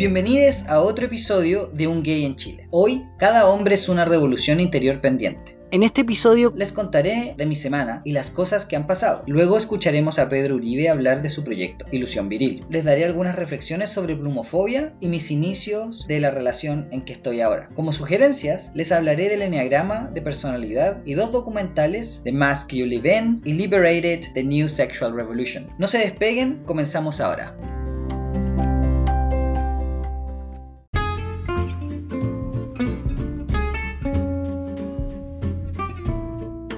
Bienvenidos a otro episodio de Un Gay en Chile. Hoy, cada hombre es una revolución interior pendiente. En este episodio les contaré de mi semana y las cosas que han pasado. Luego escucharemos a Pedro Uribe hablar de su proyecto, Ilusión Viril. Les daré algunas reflexiones sobre plumofobia y mis inicios de la relación en que estoy ahora. Como sugerencias, les hablaré del enneagrama de personalidad y dos documentales, The Mask You Live In y Liberated, The New Sexual Revolution. No se despeguen, comenzamos ahora.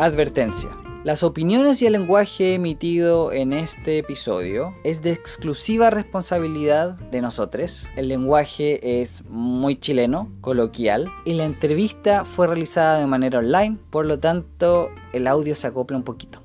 Advertencia. Las opiniones y el lenguaje emitido en este episodio es de exclusiva responsabilidad de nosotros. El lenguaje es muy chileno, coloquial, y la entrevista fue realizada de manera online, por lo tanto el audio se acopla un poquito.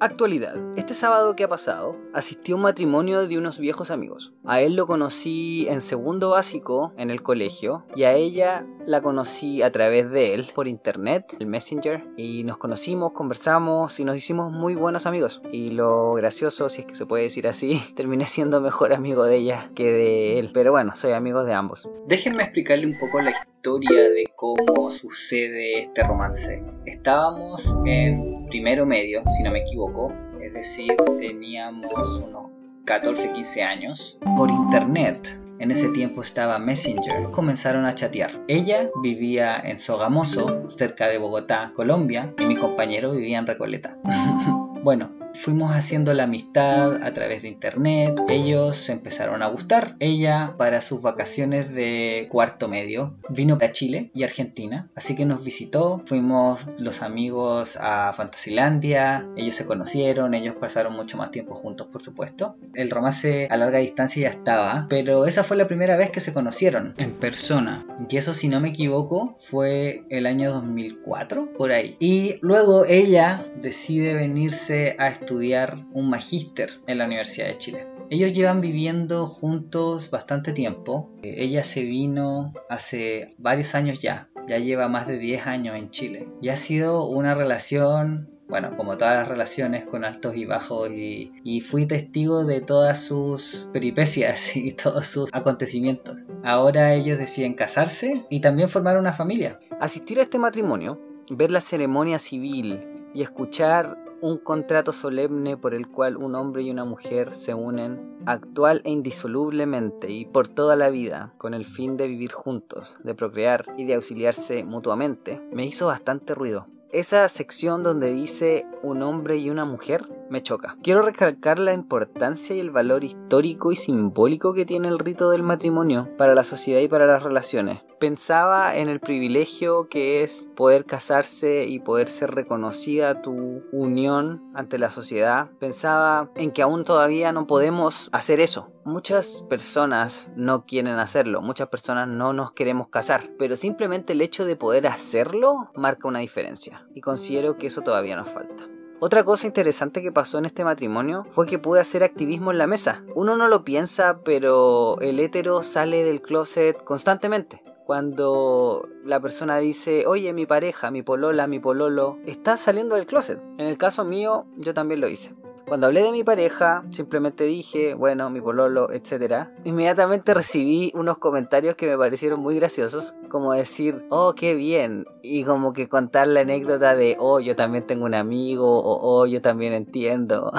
Actualidad. Este sábado que ha pasado, asistí a un matrimonio de unos viejos amigos. A él lo conocí en segundo básico en el colegio y a ella la conocí a través de él por internet, el Messenger, y nos conocimos, conversamos y nos hicimos muy buenos amigos. Y lo gracioso, si es que se puede decir así, terminé siendo mejor amigo de ella que de él. Pero bueno, soy amigo de ambos. Déjenme explicarle un poco la historia de cómo sucede este romance. Estábamos en primero medio, si no me equivoco, es decir, teníamos unos 14, 15 años, por internet. En ese tiempo estaba Messenger. Comenzaron a chatear. Ella vivía en Sogamoso, cerca de Bogotá, Colombia, y mi compañero vivía en Recoleta. bueno, Fuimos haciendo la amistad a través de internet. Ellos se empezaron a gustar. Ella, para sus vacaciones de cuarto medio, vino a Chile y Argentina. Así que nos visitó. Fuimos los amigos a Fantasilandia. Ellos se conocieron. Ellos pasaron mucho más tiempo juntos, por supuesto. El romance a larga distancia ya estaba. Pero esa fue la primera vez que se conocieron en persona. Y eso, si no me equivoco, fue el año 2004, por ahí. Y luego ella decide venirse a estudiar un magíster en la Universidad de Chile. Ellos llevan viviendo juntos bastante tiempo. Eh, ella se vino hace varios años ya, ya lleva más de 10 años en Chile. Y ha sido una relación, bueno, como todas las relaciones, con altos y bajos. Y, y fui testigo de todas sus peripecias y todos sus acontecimientos. Ahora ellos deciden casarse y también formar una familia. Asistir a este matrimonio, ver la ceremonia civil y escuchar un contrato solemne por el cual un hombre y una mujer se unen actual e indisolublemente y por toda la vida con el fin de vivir juntos, de procrear y de auxiliarse mutuamente, me hizo bastante ruido. Esa sección donde dice un hombre y una mujer me choca. Quiero recalcar la importancia y el valor histórico y simbólico que tiene el rito del matrimonio para la sociedad y para las relaciones. Pensaba en el privilegio que es poder casarse y poder ser reconocida tu unión ante la sociedad. Pensaba en que aún todavía no podemos hacer eso. Muchas personas no quieren hacerlo, muchas personas no nos queremos casar, pero simplemente el hecho de poder hacerlo marca una diferencia y considero que eso todavía nos falta. Otra cosa interesante que pasó en este matrimonio fue que pude hacer activismo en la mesa. Uno no lo piensa, pero el hétero sale del closet constantemente. Cuando la persona dice, oye, mi pareja, mi polola, mi pololo, está saliendo del closet. En el caso mío, yo también lo hice. Cuando hablé de mi pareja, simplemente dije, bueno, mi pololo, etc. Inmediatamente recibí unos comentarios que me parecieron muy graciosos, como decir, oh, qué bien, y como que contar la anécdota de, oh, yo también tengo un amigo, o oh, yo también entiendo.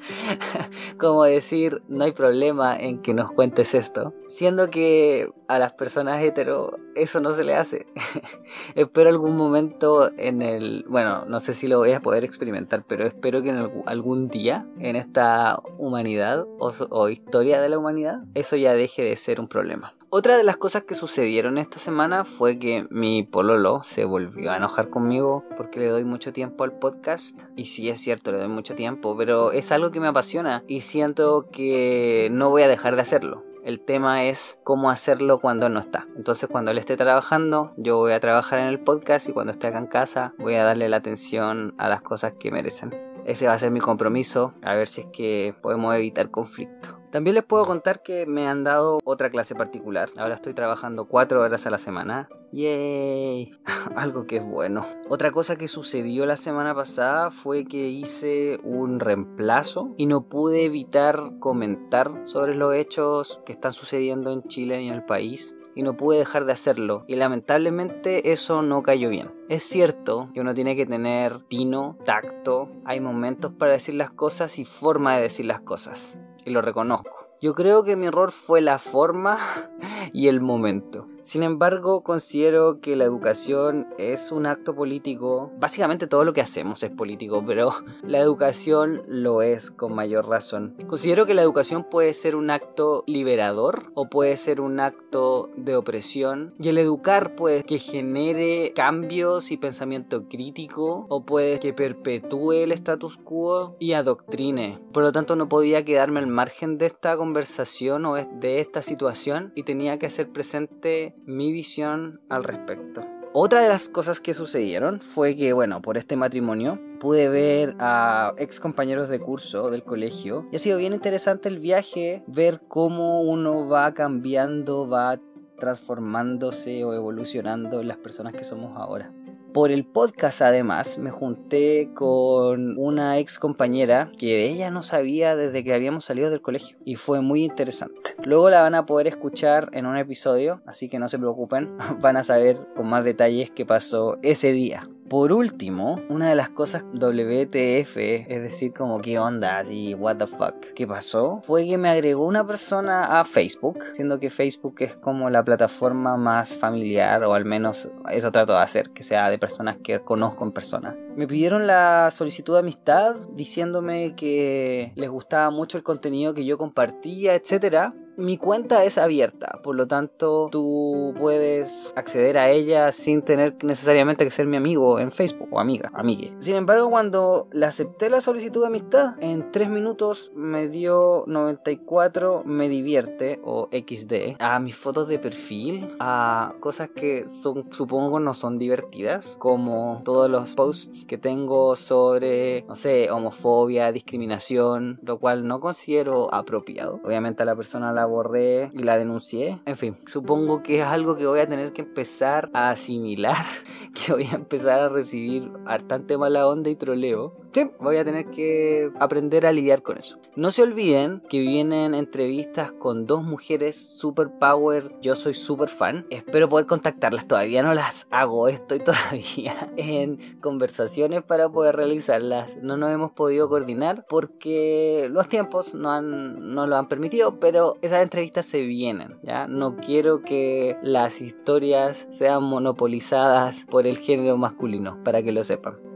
como decir, no hay problema en que nos cuentes esto. Siendo que a las personas hetero eso no se le hace. espero algún momento en el... Bueno, no sé si lo voy a poder experimentar, pero espero que en algún día en esta humanidad o, o historia de la humanidad eso ya deje de ser un problema. Otra de las cosas que sucedieron esta semana fue que mi pololo se volvió a enojar conmigo porque le doy mucho tiempo al podcast. Y sí es cierto, le doy mucho tiempo, pero es algo que me apasiona y siento que no voy a dejar de hacerlo. El tema es cómo hacerlo cuando no está. Entonces cuando él esté trabajando, yo voy a trabajar en el podcast y cuando esté acá en casa voy a darle la atención a las cosas que merecen. Ese va a ser mi compromiso, a ver si es que podemos evitar conflicto. También les puedo contar que me han dado otra clase particular. Ahora estoy trabajando cuatro horas a la semana. ¡Yay! Algo que es bueno. Otra cosa que sucedió la semana pasada fue que hice un reemplazo y no pude evitar comentar sobre los hechos que están sucediendo en Chile y en el país y no pude dejar de hacerlo. Y lamentablemente eso no cayó bien. Es cierto que uno tiene que tener tino, tacto, hay momentos para decir las cosas y forma de decir las cosas. Y lo reconozco. Yo creo que mi error fue la forma y el momento. Sin embargo, considero que la educación es un acto político. Básicamente todo lo que hacemos es político, pero la educación lo es con mayor razón. Considero que la educación puede ser un acto liberador o puede ser un acto de opresión. Y el educar puede que genere cambios y pensamiento crítico o puede que perpetúe el status quo y adoctrine. Por lo tanto, no podía quedarme al margen de esta conversación o de esta situación y tenía que hacer presente mi visión al respecto. Otra de las cosas que sucedieron fue que, bueno, por este matrimonio pude ver a ex compañeros de curso del colegio y ha sido bien interesante el viaje, ver cómo uno va cambiando, va transformándose o evolucionando las personas que somos ahora. Por el podcast además me junté con una ex compañera que ella no sabía desde que habíamos salido del colegio y fue muy interesante. Luego la van a poder escuchar en un episodio, así que no se preocupen, van a saber con más detalles qué pasó ese día. Por último, una de las cosas WTF, es decir, como qué onda, así, what the fuck, ¿qué pasó? Fue que me agregó una persona a Facebook, siendo que Facebook es como la plataforma más familiar, o al menos eso trato de hacer, que sea de personas que conozco en persona. Me pidieron la solicitud de amistad diciéndome que les gustaba mucho el contenido que yo compartía, etcétera, mi cuenta es abierta, por lo tanto tú puedes acceder a ella sin tener necesariamente que ser mi amigo en Facebook o amiga, amigue. Sin embargo, cuando le acepté la solicitud de amistad, en 3 minutos me dio 94 me divierte o XD a mis fotos de perfil, a cosas que son, supongo no son divertidas, como todos los posts que tengo sobre, no sé, homofobia, discriminación, lo cual no considero apropiado. Obviamente a la persona la borré y la denuncié. En fin, supongo que es algo que voy a tener que empezar a asimilar, que voy a empezar a recibir bastante mala onda y troleo sí, voy a tener que aprender a lidiar con eso. No se olviden que vienen entrevistas con dos mujeres super power. Yo soy super fan. Espero poder contactarlas. Todavía no las hago. Estoy todavía en conversaciones para poder realizarlas. No nos hemos podido coordinar porque los tiempos no, han, lo han permitido. Pero esas entrevistas se vienen. ¿ya? No quiero que las historias sean monopolizadas por el género masculino. Para que lo sepan.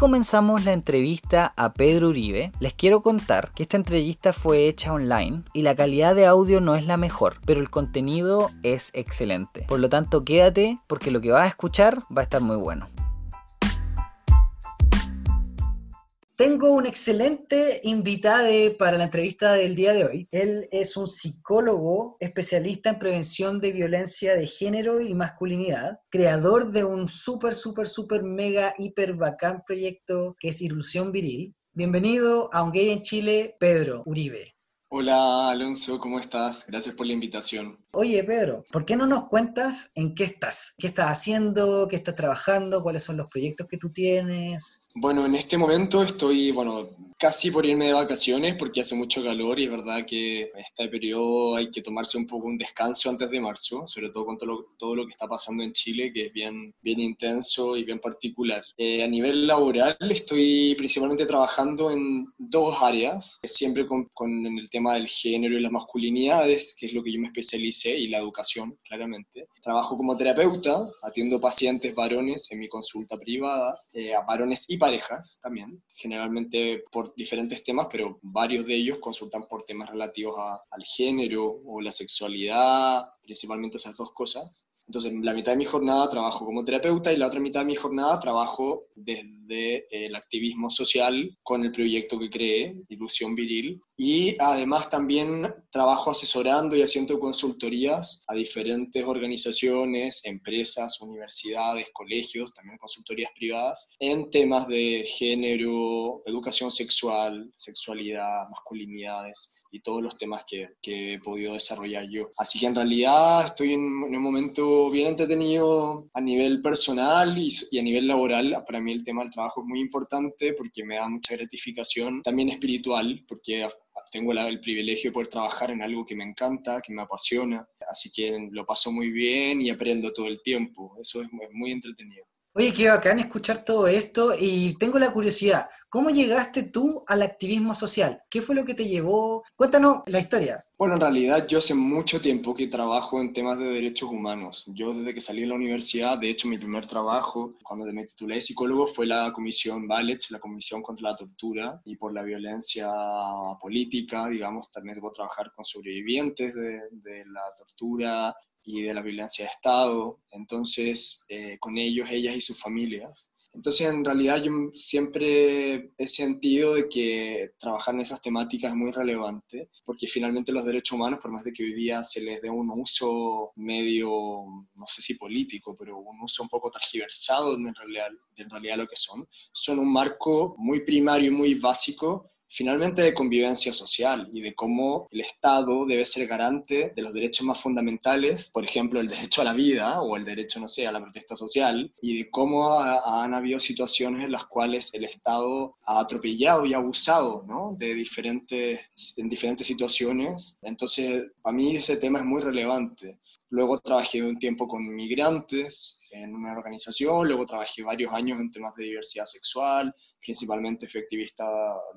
Comenzamos la entrevista a Pedro Uribe. Les quiero contar que esta entrevista fue hecha online y la calidad de audio no es la mejor, pero el contenido es excelente. Por lo tanto, quédate porque lo que vas a escuchar va a estar muy bueno. Tengo un excelente invitado para la entrevista del día de hoy. Él es un psicólogo especialista en prevención de violencia de género y masculinidad, creador de un súper, súper, súper, mega, hiper bacán proyecto que es Ilusión Viril. Bienvenido a Un Gay en Chile, Pedro Uribe. Hola Alonso, ¿cómo estás? Gracias por la invitación. Oye Pedro, ¿por qué no nos cuentas en qué estás? ¿Qué estás haciendo? ¿Qué estás trabajando? ¿Cuáles son los proyectos que tú tienes? Bueno, en este momento estoy, bueno, casi por irme de vacaciones porque hace mucho calor y es verdad que en este periodo hay que tomarse un poco un descanso antes de marzo, sobre todo con todo lo, todo lo que está pasando en Chile, que es bien, bien intenso y bien particular. Eh, a nivel laboral estoy principalmente trabajando en dos áreas, siempre con, con el tema del género y las masculinidades, que es lo que yo me especialicé, y la educación, claramente. Trabajo como terapeuta, atiendo pacientes varones en mi consulta privada, eh, a varones y parejas también, generalmente por diferentes temas, pero varios de ellos consultan por temas relativos al género o la sexualidad, principalmente esas dos cosas. Entonces, la mitad de mi jornada trabajo como terapeuta y la otra mitad de mi jornada trabajo desde el activismo social con el proyecto que creé, Ilusión Viril, Y además también trabajo asesorando y haciendo consultorías a diferentes organizaciones, empresas, universidades, colegios, también consultorías privadas, en temas de género, educación sexual, sexualidad, masculinidades y todos los temas que, que, he podido desarrollar yo. Así que en realidad estoy en, un momento bien entretenido a nivel personal y, y, a nivel laboral. Para mí el tema del trabajo es muy importante porque me da mucha gratificación, también espiritual, porque tengo el privilegio de poder trabajar en algo que me encanta, que me apasiona, así que lo paso muy bien y aprendo todo el tiempo. Eso es muy entretenido. Oye, qué bacán escuchar todo esto y tengo la curiosidad, ¿cómo llegaste tú al activismo social? ¿Qué fue lo que te llevó? Cuéntanos la historia. Bueno, en realidad yo hace mucho tiempo que trabajo en temas de derechos humanos. Yo desde que salí de la universidad, de hecho mi primer trabajo cuando me titulé psicólogo fue la comisión Valech, la comisión contra la tortura y por la violencia política, digamos, también debo trabajar con sobrevivientes de la tortura y de la violencia de Estado, entonces eh, con ellos, ellas y sus familias. Entonces, en realidad yo siempre he sentido de que trabajar en esas temáticas es muy relevante, porque finalmente los derechos humanos, por más de que hoy día se les dé un uso medio, no sé si político, pero un uso un poco tergiversado en realidad, en realidad lo que son, son un marco muy primario y muy básico finalmente de convivencia social y de cómo el Estado debe ser garante de los derechos más fundamentales, por ejemplo, el derecho a la vida o el derecho, no sé, a la protesta social, y de cómo han habido situaciones en las cuales el Estado ha atropellado y abusado ¿no? de diferentes, en diferentes situaciones. Entonces, para mí ese tema es muy relevante. Luego trabajé un tiempo con migrantes, en una organización, luego trabajé varios años en temas de diversidad sexual, principalmente fui activista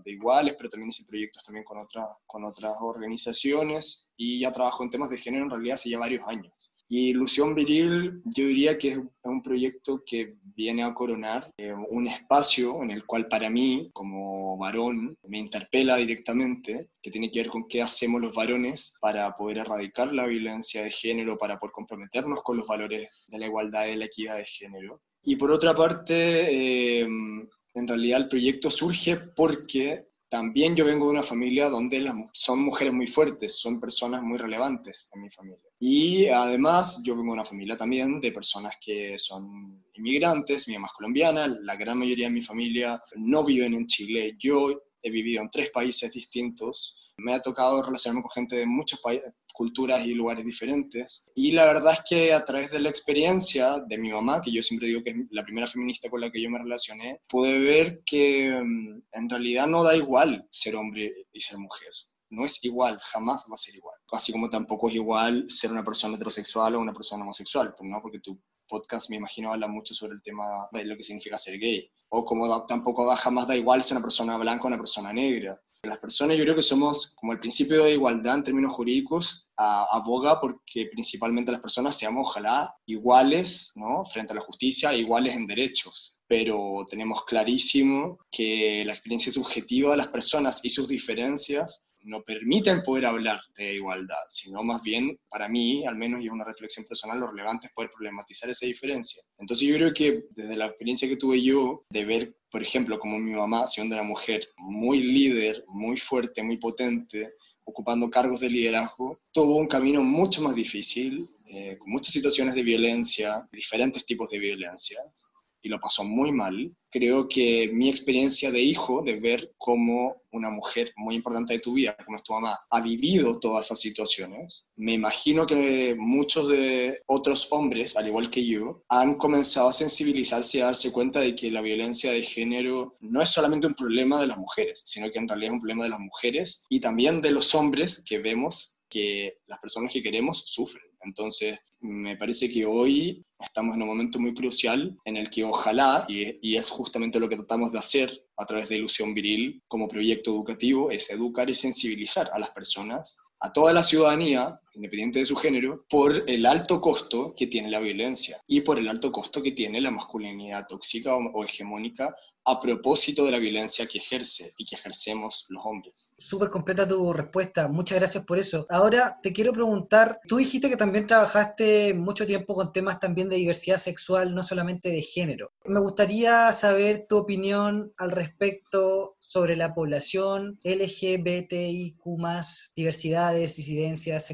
de iguales, pero también hice proyectos también con, otras con otras organizaciones y ya trabajo en temas de género en realidad hace ya varios años. Y Ilusión Viril, yo diría que es un proyecto que viene a coronar eh, un espacio en el cual para mí, como varón, me interpela directamente, que tiene que ver con qué hacemos los varones para poder erradicar la violencia de género, para poder comprometernos con los valores de la igualdad y de la equidad de género. Y por otra parte, eh, en realidad el proyecto surge porque también yo vengo de una familia donde son mujeres muy fuertes, son personas muy relevantes en mi familia. Y además yo vengo de una familia también de personas que son inmigrantes, mi mamá es colombiana, la gran mayoría de mi familia no viven en Chile. Yo he vivido en tres países distintos, me ha tocado relacionarme con gente de muchos culturas y lugares diferentes. Y la verdad es que a través de la experiencia de mi mamá, que yo siempre digo que es la primera feminista con la que yo me relacioné, pude ver que mm, en realidad no da igual ser hombre y ser mujer. No es igual, jamás va a ser igual. Así como tampoco es igual ser una persona heterosexual o una persona homosexual, pues, ¿no? porque tu podcast me imagino habla mucho sobre el tema de lo que significa ser gay. O como tampoco da, jamás da igual ser una persona blanca o una persona negra las personas yo creo que somos, como el principio de igualdad en términos jurídicos, aboga porque principalmente las personas seamos ojalá iguales ¿no? frente a la justicia, iguales en derechos. Pero tenemos clarísimo que la experiencia subjetiva de las personas y sus diferencias no permiten poder hablar de igualdad, sino más bien, para mí, al menos, y es una reflexión personal, lo relevante es poder problematizar esa diferencia. Entonces yo creo que desde la experiencia que tuve yo de ver, por ejemplo, como mi mamá, siendo una mujer muy líder, muy fuerte, muy potente, ocupando cargos de liderazgo, tuvo un camino mucho más difícil, eh, con muchas situaciones de violencia, diferentes tipos de violencia, y lo pasó muy mal. Creo que mi experiencia de hijo, de ver cómo una mujer muy importante de tu vida, como es tu mamá, ha vivido todas esas situaciones, me imagino que muchos de otros hombres, al igual que yo, han comenzado a sensibilizarse y a darse cuenta de que la violencia de género no es solamente un problema de las mujeres, sino que en realidad es un problema de las mujeres y también de los hombres que vemos que las personas que queremos sufren. Entonces, me parece que hoy estamos en un momento muy crucial en el que ojalá, y, es justamente lo que tratamos de hacer a través de Ilusión Viril como proyecto educativo, es educar y sensibilizar a las personas, a toda la ciudadanía, independiente de su género, por el alto costo que tiene la violencia y por el alto costo que tiene la masculinidad tóxica o, hegemónica a propósito de la violencia que ejerce y que ejercemos los hombres. Súper completa tu respuesta, muchas gracias por eso. Ahora te quiero preguntar, tú dijiste que también trabajaste mucho tiempo con temas también de diversidad sexual, no solamente de género. Me gustaría saber tu opinión al respecto sobre la población LGBTIQ, diversidades, disidencias,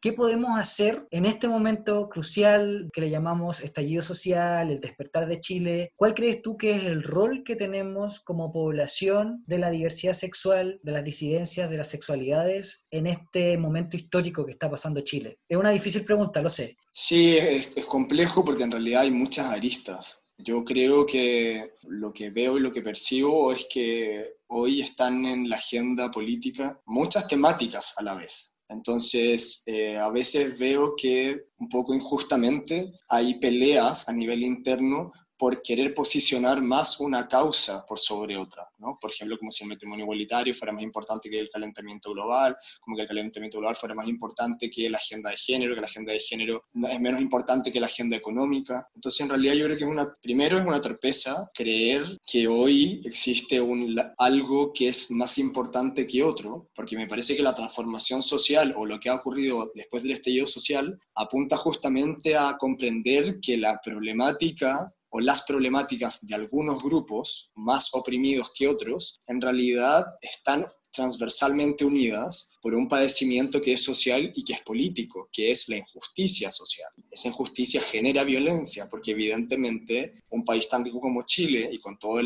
¿Qué podemos hacer en este momento crucial que le llamamos estallido social, el despertar de Chile? ¿Cuál crees tú que es el rol que tenemos como población de la diversidad sexual, de las disidencias, de las sexualidades en este momento histórico que está pasando Chile? Es una difícil pregunta, lo sé. Sí, es, es complejo porque en realidad hay muchas aristas. Yo creo que lo que veo y lo que percibo es que hoy están en la agenda política muchas temáticas a la vez. Entonces, eh, a veces veo que un poco injustamente hay peleas a nivel interno por querer posicionar más una causa por sobre otra, ¿no? Por ejemplo, como si el matrimonio igualitario fuera más importante que el calentamiento global, como que el calentamiento global fuera más importante que la agenda de género, que la agenda de género es menos importante que la agenda económica. Entonces, en realidad yo creo que es una, primero es una torpeza creer que hoy existe un, algo que es más importante que otro, porque me parece que la transformación social o lo que ha ocurrido después del estallido social apunta justamente a comprender que la problemática o las problemáticas de algunos grupos más oprimidos que otros, en realidad están transversalmente unidas por un padecimiento que es social y que es político, que es la injusticia social. Esa injusticia genera violencia, porque evidentemente un país tan rico como Chile y con todo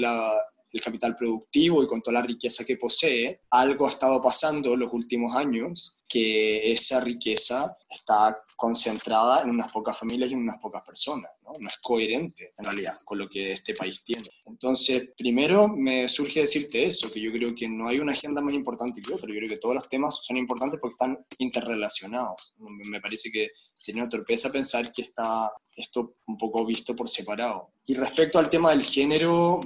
el capital productivo y con toda la riqueza que posee, algo ha estado pasando los últimos años que esa riqueza está concentrada en unas pocas familias y en unas pocas personas. ¿no? no es coherente en realidad con lo que este país tiene. Entonces, primero me surge decirte eso, que yo creo que no hay una agenda más importante que otra. Yo creo que todos los temas son importantes porque están interrelacionados. Me parece que sería una torpeza pensar que está esto un poco visto por separado. Y respecto al tema del género,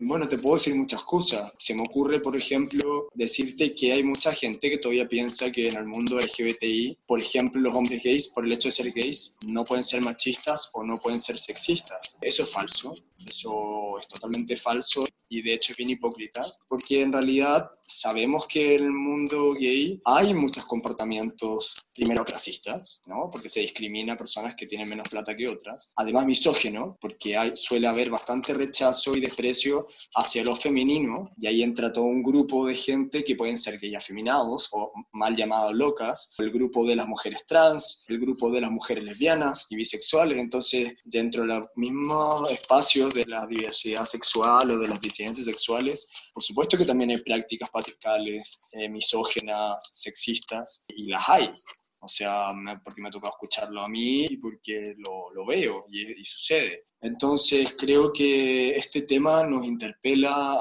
bueno, te puedo decir muchas cosas. Se me ocurre, por ejemplo, decirte que hay mucha gente que todavía piensa que en el mundo LGBTI, por ejemplo, los hombres gays, por el hecho de ser gays, no pueden ser machistas o no pueden ser sexistas. Eso es falso. Eso es totalmente falso y de hecho es bien hipócrita, porque en realidad sabemos que en el mundo gay hay muchos comportamientos primero clasistas, ¿no? porque se discrimina a personas que tienen menos plata que otras, además misógeno, porque suele haber bastante rechazo y desprecio hacia lo femenino, y ahí entra todo un grupo de gente que pueden ser gay afeminados o mal llamados locas, el grupo de las mujeres trans, el grupo de las mujeres lesbianas y bisexuales, entonces dentro de los mismos espacios de la diversidad sexual o de las disidencias sexuales, por supuesto que también hay prácticas patriarcales, eh, misógenas, sexistas, y las hay. O sea, porque me ha tocado escucharlo a mí y porque lo, lo veo y, y, sucede. Entonces, creo que este tema nos interpela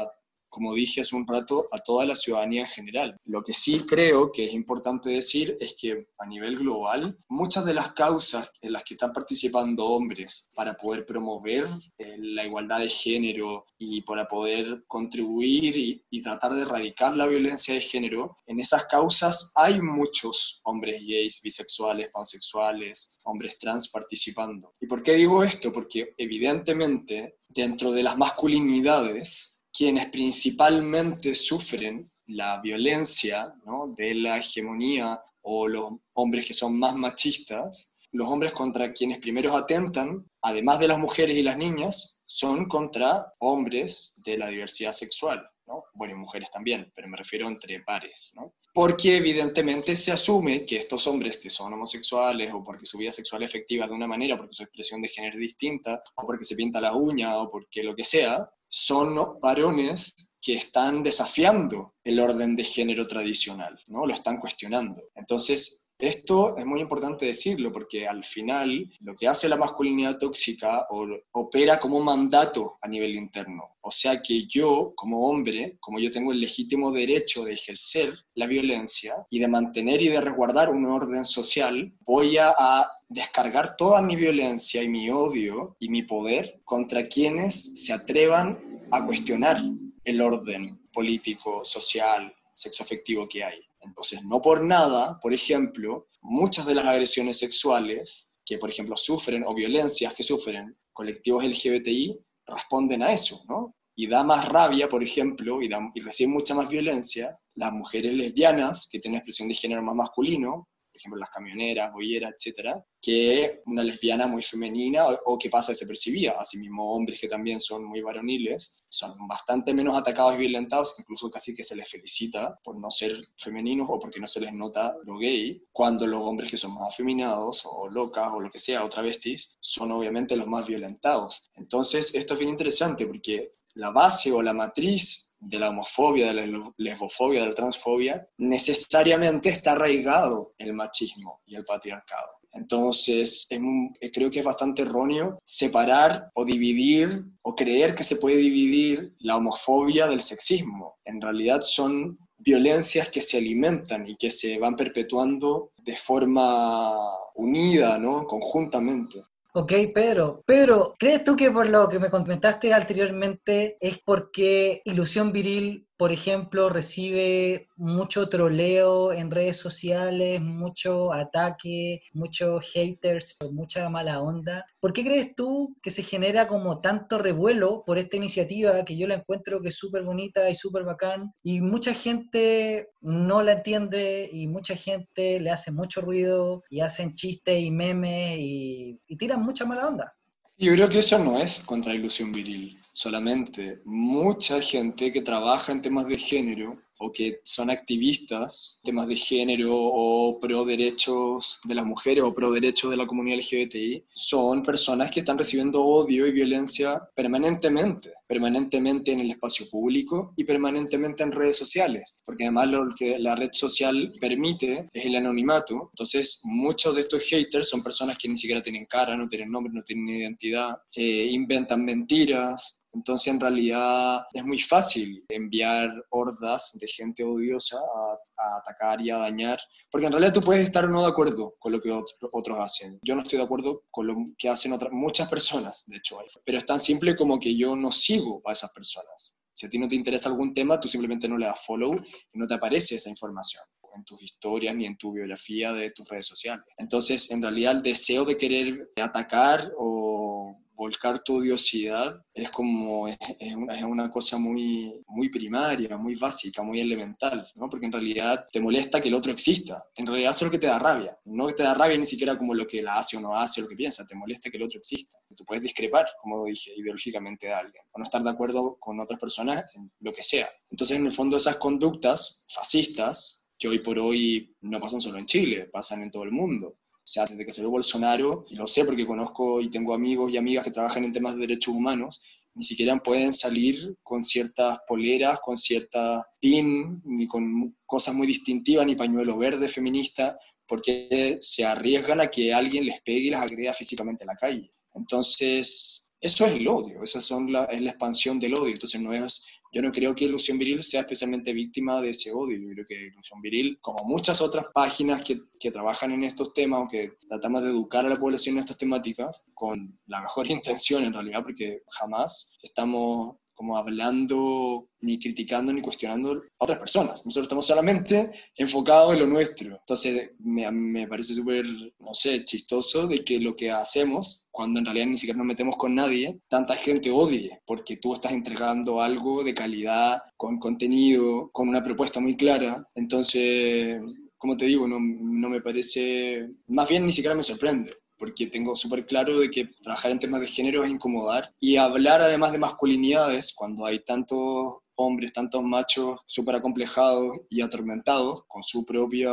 como dije hace un rato, a toda la ciudadanía en general. Lo que sí creo que es importante decir es que a nivel global, muchas de las causas en las que están participando hombres para poder promover eh, la igualdad de género y para poder contribuir y, y tratar de erradicar la violencia de género, en esas causas hay muchos hombres gays, bisexuales, pansexuales, hombres trans participando. ¿Y por qué digo esto? Porque evidentemente dentro de las masculinidades, quienes principalmente sufren la violencia de la hegemonía o los hombres que son más machistas, los hombres contra quienes primero atentan, además de las mujeres y las niñas, son contra hombres de la diversidad sexual. ¿no? Bueno, y mujeres también, pero me refiero entre pares. ¿no? Porque evidentemente se asume que estos hombres que son homosexuales o porque su vida sexual es efectiva de una manera, porque su expresión de género es distinta, o porque se pinta la uña, o porque lo que sea, son varones que están desafiando el orden de género tradicional, ¿no? Lo están cuestionando. Entonces, esto es muy importante decirlo porque al final lo que hace la masculinidad tóxica opera como mandato a nivel interno. O sea que yo, como hombre, como yo tengo el legítimo derecho de ejercer la violencia y de mantener y de resguardar un orden social, voy a, descargar toda mi violencia y mi odio y mi poder contra quienes se atrevan a cuestionar el orden político, social, sexoafectivo que hay. Entonces, no por nada, por ejemplo, muchas de las agresiones sexuales que, por ejemplo, sufren o violencias que sufren colectivos LGBTI responden a eso, ¿no? Y da más rabia, por ejemplo, y, y reciben mucha más violencia las mujeres lesbianas que tienen expresión de género más masculino, ejemplo, las camioneras, boyeras, etcétera, que una lesbiana muy femenina o, que pasa desapercibida. Asimismo, hombres que también son muy varoniles son bastante menos atacados y violentados, incluso casi que se les felicita por no ser femeninos o porque no se les nota lo gay, cuando los hombres que son más afeminados o locas o lo que sea, o travestis, son obviamente los más violentados. Entonces, esto es bien interesante porque la base o la matriz de la homofobia, de la lesbofobia, de la transfobia, necesariamente está arraigado el machismo y el patriarcado. Entonces, eh, creo que es bastante erróneo separar o dividir o creer que se puede dividir la homofobia del sexismo. En realidad son violencias que se alimentan y que se van perpetuando de forma unida, ¿no? conjuntamente. Ok, Pedro. Pedro, ¿crees tú que por lo que me comentaste anteriormente es porque Ilusión Viril por ejemplo, recibe mucho troleo en redes sociales, mucho ataque, muchos haters, mucha mala onda. ¿Por qué crees tú que se genera como tanto revuelo por esta iniciativa que yo la encuentro que es súper bonita y súper bacán y mucha gente no la entiende y mucha gente le hace mucho ruido y hacen chistes y memes y, y tiran mucha mala onda? Yo creo que eso no es contra ilusión viril solamente. Mucha gente que trabaja en temas de género o que son activistas, temas de género o pro derechos de las mujeres o pro derechos de la comunidad LGBTI, son personas que están recibiendo odio y violencia permanentemente, permanentemente en el espacio público y permanentemente en redes sociales, porque además lo que la red social permite es el anonimato, entonces muchos de estos haters son personas que ni siquiera tienen cara, no tienen nombre, no tienen identidad, eh, inventan mentiras, entonces, en realidad, es muy fácil enviar hordas de gente odiosa a, atacar y a dañar, porque en realidad tú puedes estar no de acuerdo con lo que otros hacen. Yo no estoy de acuerdo con lo que hacen otras, muchas personas, de hecho, pero es tan simple como que yo no sigo a esas personas. Si a ti no te interesa algún tema, tú simplemente no le das follow y no te aparece esa información en tus historias ni en tu biografía de tus redes sociales. Entonces, en realidad, el deseo de querer atacar o volcar tu odiosidad es como, es, una, es, una, cosa muy, muy primaria, muy básica, muy elemental, ¿no? Porque en realidad te molesta que el otro exista. En realidad solo que te da rabia. No te da rabia ni siquiera como lo que la hace o no hace lo que piensa, te molesta que el otro exista. Tú puedes discrepar, como dije, ideológicamente de alguien, o no estar de acuerdo con otras personas en lo que sea. Entonces, en el fondo, esas conductas fascistas, que hoy por hoy no pasan solo en Chile, pasan en todo el mundo. O sea, desde que salió Bolsonaro, y lo sé porque conozco y tengo amigos y amigas que trabajan en temas de derechos humanos, ni siquiera pueden salir con ciertas poleras, con ciertas pin, ni con cosas muy distintivas, ni pañuelo verde feminista, porque se arriesgan a que alguien les pegue y las agreda físicamente en la calle. Entonces, eso es el odio, esa son la, es la expansión del odio. Entonces, no es, yo no creo que Ilusión Viril sea especialmente víctima de ese odio. Yo creo que Ilusión Viril, como muchas otras páginas que, que trabajan en estos temas o que tratamos de educar a la población en estas temáticas, con la mejor intención en realidad, porque jamás estamos como hablando, ni criticando, ni cuestionando a otras personas. Nosotros estamos solamente enfocados en lo nuestro. Entonces me, me parece súper, no sé, chistoso de que lo que hacemos, cuando en realidad ni siquiera nos metemos con nadie, tanta gente odie, porque tú estás entregando algo de calidad, con contenido, con una propuesta muy clara. Entonces, como te digo, no, no me parece, más bien ni siquiera me sorprende porque tengo súper claro de que trabajar en temas de género es incomodar y hablar además de masculinidades cuando hay tantos hombres, tantos machos súper acomplejados y atormentados con su propia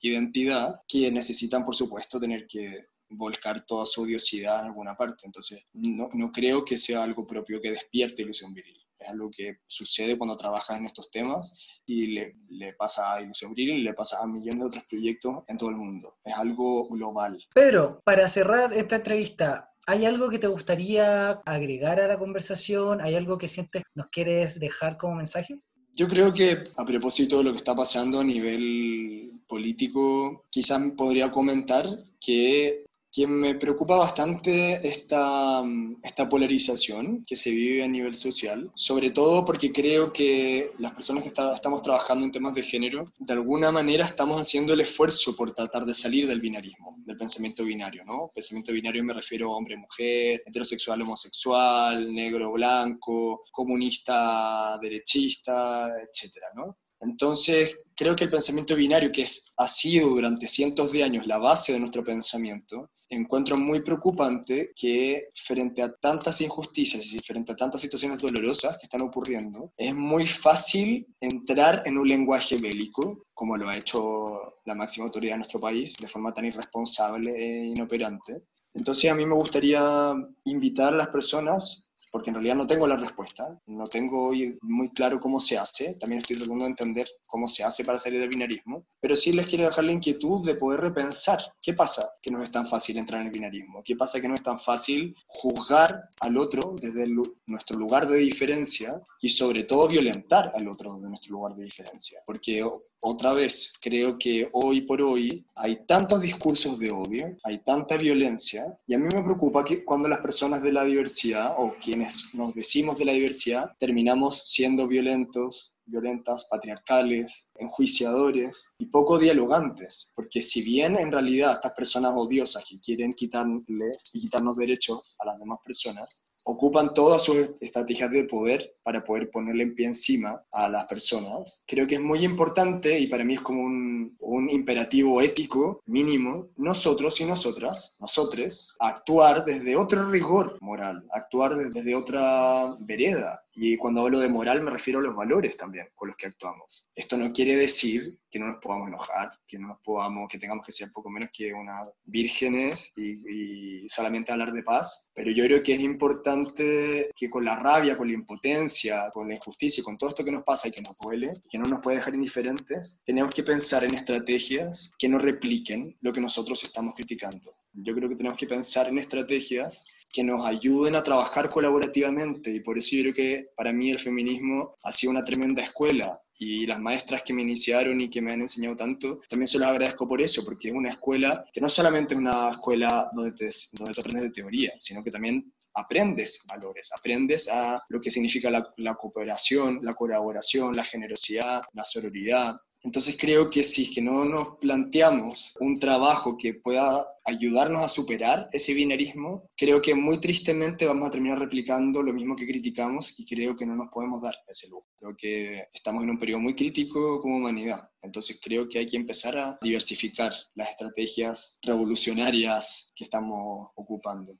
identidad que necesitan por supuesto tener que volcar toda su odiosidad en alguna parte. Entonces, no, no creo que sea algo propio que despierte ilusión viril es algo que sucede cuando trabajas en estos temas y le, le pasa a Ilusión Viril y le pasa a millones de otros proyectos en todo el mundo. Es algo global. Pedro, para cerrar esta entrevista, ¿Hay algo que te gustaría agregar a la conversación? ¿Hay algo que sientes nos quieres dejar como mensaje? Yo creo que a propósito de lo que está pasando a nivel político, quizás podría comentar que que me preocupa bastante esta, esta polarización que se vive a nivel social, sobre todo porque creo que las personas que estamos trabajando en temas de género, de alguna manera estamos haciendo el esfuerzo por tratar de salir del binarismo, del pensamiento binario, ¿no? Pensamiento binario me refiero a hombre-mujer, heterosexual, homosexual, negro-blanco, comunista, derechista, etcétera, ¿no? Entonces, creo que el pensamiento binario, que es, ha sido durante cientos de años la base de nuestro pensamiento, encuentro muy preocupante que frente a tantas injusticias y frente a tantas situaciones dolorosas que están ocurriendo, es muy fácil entrar en un lenguaje bélico, como lo ha hecho la máxima autoridad de nuestro país, de forma tan irresponsable e inoperante. Entonces a mí me gustaría invitar a las personas porque en realidad no tengo la respuesta, no tengo muy claro cómo se hace, también estoy tratando de entender cómo se hace para salir del binarismo, pero sí les quiero dejar la inquietud de poder repensar qué pasa que no es tan fácil entrar en el binarismo, qué pasa que no es tan fácil juzgar al otro desde nuestro lugar de diferencia y sobre todo violentar al otro desde nuestro lugar de diferencia, porque otra vez, creo que hoy por hoy hay tantos discursos de odio, hay tanta violencia, y a mí me preocupa que cuando las personas de la diversidad, o quienes nos decimos de la diversidad, terminamos siendo violentos, violentas, patriarcales, enjuiciadores y poco dialogantes, porque si bien en realidad estas personas odiosas que quieren quitarles y quitarnos derechos a las demás personas, ocupan todas sus estrategias de poder para poder ponerle en pie encima a las personas. Creo que es muy importante y para mí es como un, un imperativo ético mínimo, nosotros y nosotras, nosotros, actuar desde otro rigor moral, actuar desde otra vereda, y cuando hablo de moral me refiero a los valores también con los que actuamos. Esto no quiere decir que no nos podamos enojar, que no nos podamos, que tengamos que ser poco menos que unas vírgenes y, solamente hablar de paz, pero yo creo que es importante que con la rabia, con la impotencia, con la injusticia, con todo esto que nos pasa y que nos duele, que no nos puede dejar indiferentes, tenemos que pensar en estrategias que no repliquen lo que nosotros estamos criticando. Yo creo que tenemos que pensar en estrategias que nos ayuden a trabajar colaborativamente. Y por eso yo creo que para mí el feminismo ha sido una tremenda escuela. Y las maestras que me iniciaron y que me han enseñado tanto, también se los agradezco por eso, porque es una escuela que no solamente es una escuela donde, te, donde tú aprendes de teoría, sino que también aprendes valores, aprendes a lo que significa la, cooperación, la colaboración, la generosidad, la sororidad, entonces creo que si que no nos planteamos un trabajo que pueda ayudarnos a superar ese binarismo, creo que muy tristemente vamos a terminar replicando lo mismo que criticamos y creo que no nos podemos dar ese lujo. Creo que estamos en un periodo muy crítico como humanidad, entonces creo que hay que empezar a diversificar las estrategias revolucionarias que estamos ocupando.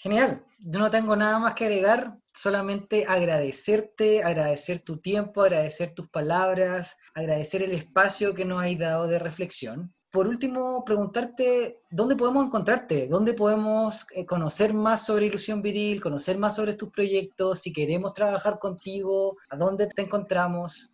Genial, yo no tengo nada más que agregar, solamente agradecerte, agradecer tu tiempo, agradecer tus palabras, agradecer el espacio que nos has dado de reflexión. Por último, preguntarte dónde podemos encontrarte, dónde podemos eh, conocer más sobre Ilusión Viril, conocer más sobre tus proyectos, si queremos trabajar contigo, a dónde te encontramos.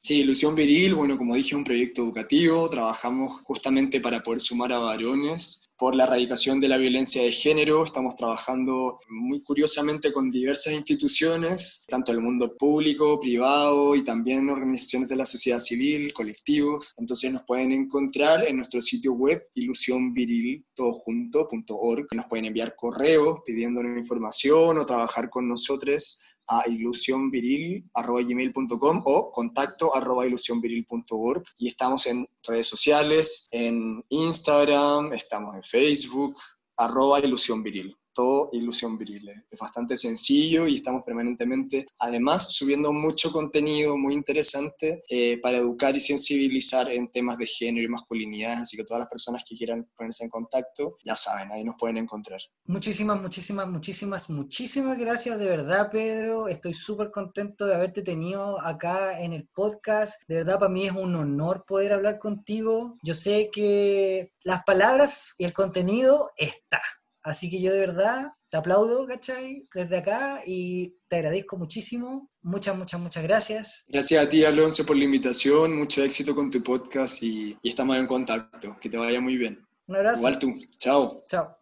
Sí, Ilusión Viril, bueno, como dije, un proyecto educativo, trabajamos justamente para poder sumar a varones por la erradicación de la violencia de género. Estamos trabajando muy curiosamente con diversas instituciones, tanto el mundo público, privado y también organizaciones de la sociedad civil, colectivos. Entonces nos pueden encontrar en nuestro sitio web ilusionviril.org. Nos pueden enviar correos pidiéndonos información o trabajar con nosotros a ilusionviril.com o contacto arroba ilusionviril.org y estamos en redes sociales, en Instagram, estamos en Facebook, arroba ilusionviril todo ilusión viril. Es bastante sencillo y estamos permanentemente, además, subiendo mucho contenido muy interesante eh, para educar y sensibilizar en temas de género y masculinidad. Así que todas las personas que quieran ponerse en contacto, ya saben, ahí nos pueden encontrar. Muchísimas, muchísimas, muchísimas, muchísimas gracias de verdad, Pedro. Estoy súper contento de haberte tenido acá en el podcast. De verdad, para mí es un honor poder hablar contigo. Yo sé que las palabras y el contenido está Así que yo de verdad te aplaudo, ¿cachai? Desde acá y te agradezco muchísimo. Muchas, muchas, muchas gracias. Gracias a ti, Alonso, por la invitación. Mucho éxito con tu podcast y, estamos en contacto. Que te vaya muy bien. Un abrazo. Igual tú. Chao. Chao.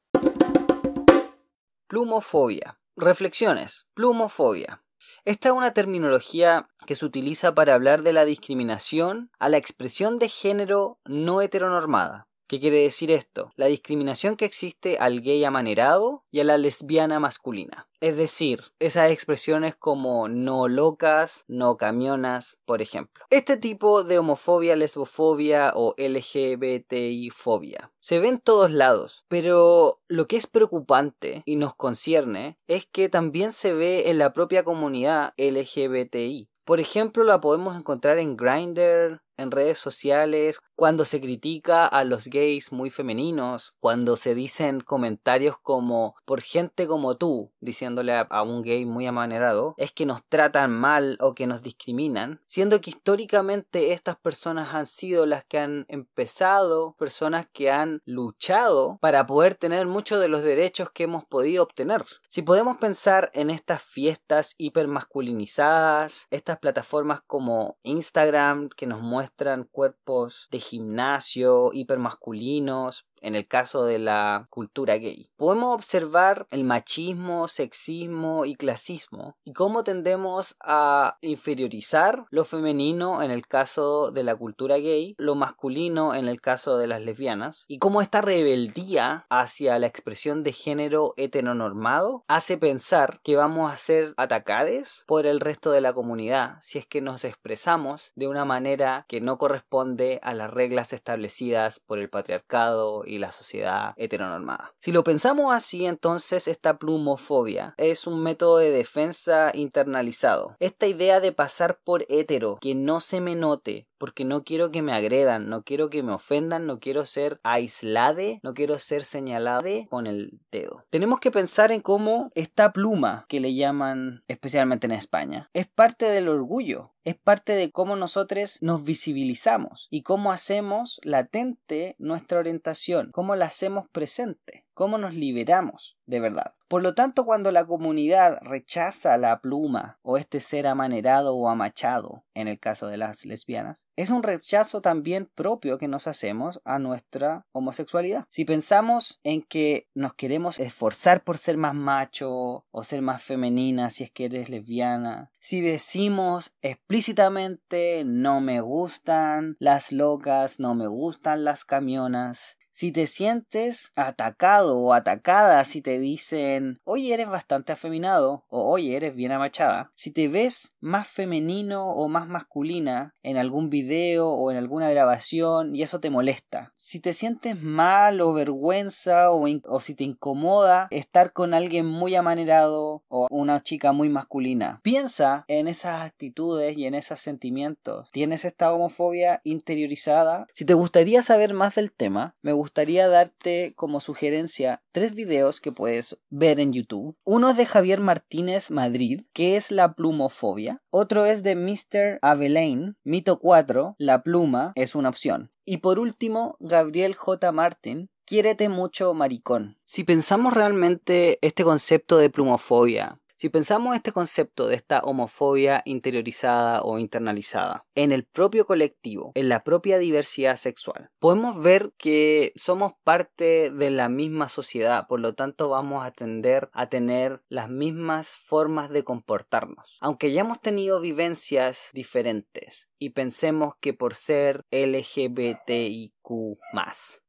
Plumofobia. Reflexiones. Plumofobia. Esta es una terminología que se utiliza para hablar de la discriminación a la expresión de género no heteronormada ¿Qué quiere decir esto? La discriminación que existe al gay amanerado y a la lesbiana masculina. Es decir, esas expresiones como no locas, no camionas, por ejemplo. Este tipo de homofobia, lesbofobia o LGBTI fobia se ve en todos lados, pero lo que es preocupante y nos concierne es que también se ve en la propia comunidad LGBTI. Por ejemplo, la podemos encontrar en Grindr, en redes sociales, cuando se critica a los gays muy femeninos, cuando se dicen comentarios como por gente como tú, diciéndole a, un gay muy amanerado, es que nos tratan mal o que nos discriminan, siendo que históricamente estas personas han sido las que han empezado, personas que han luchado para poder tener muchos de los derechos que hemos podido obtener. Si podemos pensar en estas fiestas hipermasculinizadas, estas plataformas como Instagram que nos muestran muestran cuerpos de gimnasio hipermasculinos, en el caso de la cultura gay. Podemos observar el machismo, sexismo y clasismo y cómo tendemos a inferiorizar lo femenino en el caso de la cultura gay, lo masculino en el caso de las lesbianas y cómo esta rebeldía hacia la expresión de género heteronormado hace pensar que vamos a ser atacados por el resto de la comunidad si es que nos expresamos de una manera que no corresponde a las reglas establecidas por el patriarcado y la sociedad heteronormada. Si lo pensamos así, entonces esta plumofobia es un método de defensa internalizado. Esta idea de pasar por hetero, que no se me note, porque no quiero que me agredan, no quiero que me ofendan, no quiero ser aislade, no quiero ser señalado con el dedo. Tenemos que pensar en cómo esta pluma que le llaman especialmente en España es parte del orgullo, es parte de cómo nosotros nos visibilizamos y cómo hacemos latente nuestra orientación, cómo la hacemos presente, cómo nos liberamos de verdad. Por lo tanto, cuando la comunidad rechaza la pluma o este ser amanerado o amachado, en el caso de las lesbianas, es un rechazo también propio que nos hacemos a nuestra homosexualidad. Si pensamos en que nos queremos esforzar por ser más macho o ser más femenina si es que eres lesbiana, si decimos explícitamente no me gustan las locas, no me gustan las camionas, si te sientes atacado o atacada, si te dicen, oye, eres bastante afeminado o oye, eres bien amachada, si te ves más femenino o más masculina en algún video o en alguna grabación y eso te molesta, si te sientes mal o vergüenza o, o si te incomoda estar con alguien muy amanerado o una chica muy masculina, piensa en esas actitudes y en esos sentimientos. ¿Tienes esta homofobia interiorizada? Si te gustaría saber más del tema, me gustaría darte como sugerencia tres videos que puedes ver en YouTube. Uno es de Javier Martínez Madrid, que es la plumofobia. Otro es de Mr. Avelaine, Mito 4, la pluma es una opción. Y por último, Gabriel J. Martin, Quiérete mucho, maricón. Si pensamos realmente este concepto de plumofobia si pensamos este concepto de esta homofobia interiorizada o internalizada en el propio colectivo, en la propia diversidad sexual, podemos ver que somos parte de la misma sociedad, por lo tanto vamos a tender a tener las mismas formas de comportarnos. Aunque ya hemos tenido vivencias diferentes y pensemos que por ser LGBTIQ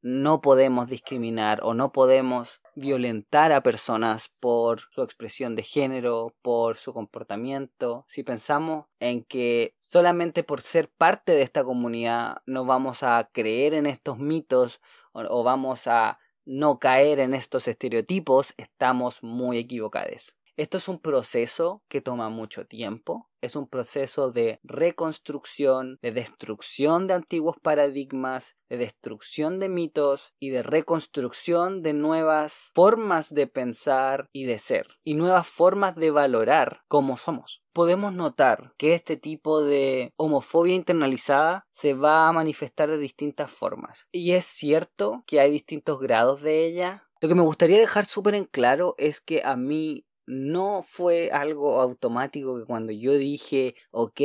no podemos discriminar o no podemos violentar a personas por su expresión de género, por su comportamiento. Si pensamos en que solamente por ser parte de esta comunidad no vamos a creer en estos mitos o, vamos a no caer en estos estereotipos, estamos muy equivocados. Esto es un proceso que toma mucho tiempo, es un proceso de reconstrucción, de destrucción de antiguos paradigmas, de destrucción de mitos y de reconstrucción de nuevas formas de pensar y de ser y nuevas formas de valorar cómo somos. Podemos notar que este tipo de homofobia internalizada se va a manifestar de distintas formas. Y es cierto que hay distintos grados de ella, lo que me gustaría dejar súper en claro es que a mí no fue algo automático que cuando yo dije, ok,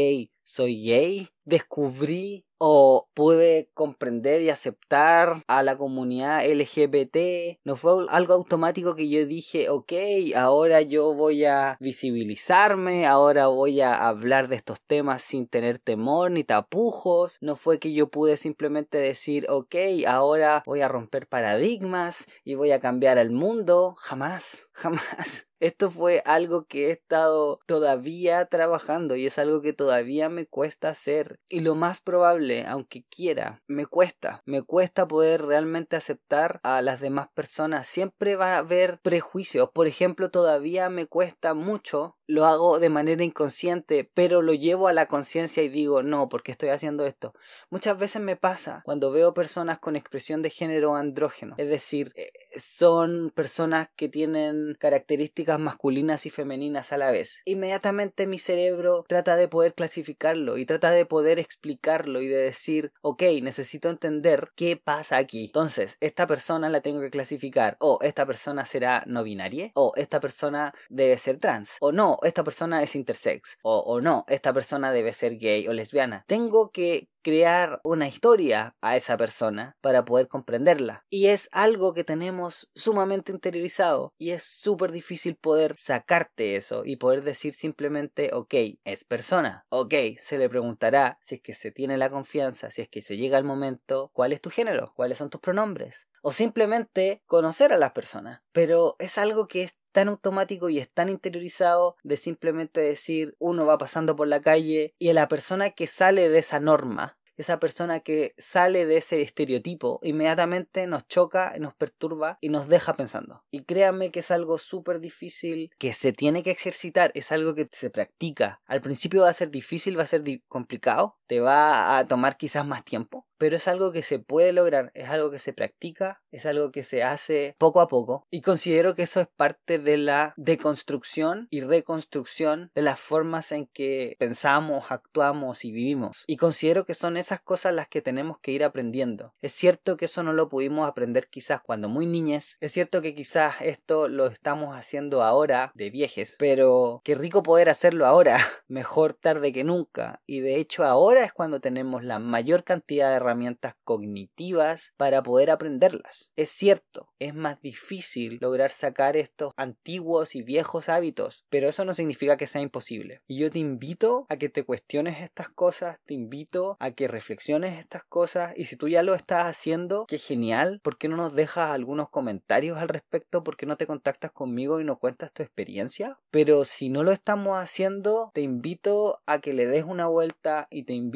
soy gay, descubrí o pude comprender y aceptar a la comunidad LGBT. No fue algo automático que yo dije, ok, ahora yo voy a visibilizarme, ahora voy a hablar de estos temas sin tener temor ni tapujos. No fue que yo pude simplemente decir, ok, ahora voy a romper paradigmas y voy a cambiar el mundo. Jamás, jamás. Esto fue algo que he estado todavía trabajando y es algo que todavía me cuesta hacer. Y lo más probable, aunque quiera, me cuesta. Me cuesta poder realmente aceptar a las demás personas. Siempre va a haber prejuicios. Por ejemplo, todavía me cuesta mucho lo hago de manera inconsciente, pero lo llevo a la conciencia y digo, no, porque estoy haciendo esto. Muchas veces me pasa cuando veo personas con expresión de género andrógeno, es decir, eh, son personas que tienen características masculinas y femeninas a la vez. Inmediatamente mi cerebro trata de poder clasificarlo y trata de poder explicarlo y de decir, ok, necesito entender qué pasa aquí. Entonces, esta persona la tengo que clasificar, o esta persona será no binaria, o esta persona debe ser trans, o no, esta persona es intersex, o, o no, esta persona debe ser gay o lesbiana. Tengo que crear una historia a esa persona para poder comprenderla. Y es algo que tenemos sumamente interiorizado y es súper difícil poder sacarte eso y poder decir simplemente, ok, es persona. Ok, se le preguntará si es que se tiene la confianza, si es que se llega el momento, cuál es tu género, cuáles son tus pronombres. O simplemente conocer a las personas. Pero es algo que es tan automático y es tan interiorizado de simplemente decir uno va pasando por la calle y a la persona que sale de esa norma esa persona que sale de ese estereotipo inmediatamente nos choca, nos perturba y nos deja pensando. Y créanme que es algo súper difícil, que se tiene que ejercitar, es algo que se practica. Al principio va a ser difícil, va a ser complicado, te va a tomar quizás más tiempo, pero es algo que se puede lograr, es algo que se practica, es algo que se hace poco a poco y considero que eso es parte de la deconstrucción y reconstrucción de las formas en que pensamos, actuamos y vivimos. Y considero que son esas cosas las que tenemos que ir aprendiendo. Es cierto que eso no lo pudimos aprender quizás cuando muy niñes, es cierto que quizás esto lo estamos haciendo ahora de viejes, pero qué rico poder hacerlo ahora, mejor tarde que nunca. Y de hecho ahora es cuando tenemos la mayor cantidad de herramientas cognitivas para poder aprenderlas. Es cierto, es más difícil lograr sacar estos antiguos y viejos hábitos, pero eso no significa que sea imposible. Y yo te invito a que te cuestiones estas cosas, te invito a que reflexiones estas cosas y si tú ya lo estás haciendo, qué genial, ¿por qué no nos dejas algunos comentarios al respecto? ¿Por qué no te contactas conmigo y no cuentas tu experiencia? Pero si no lo estamos haciendo, te invito a que le des una vuelta y te invito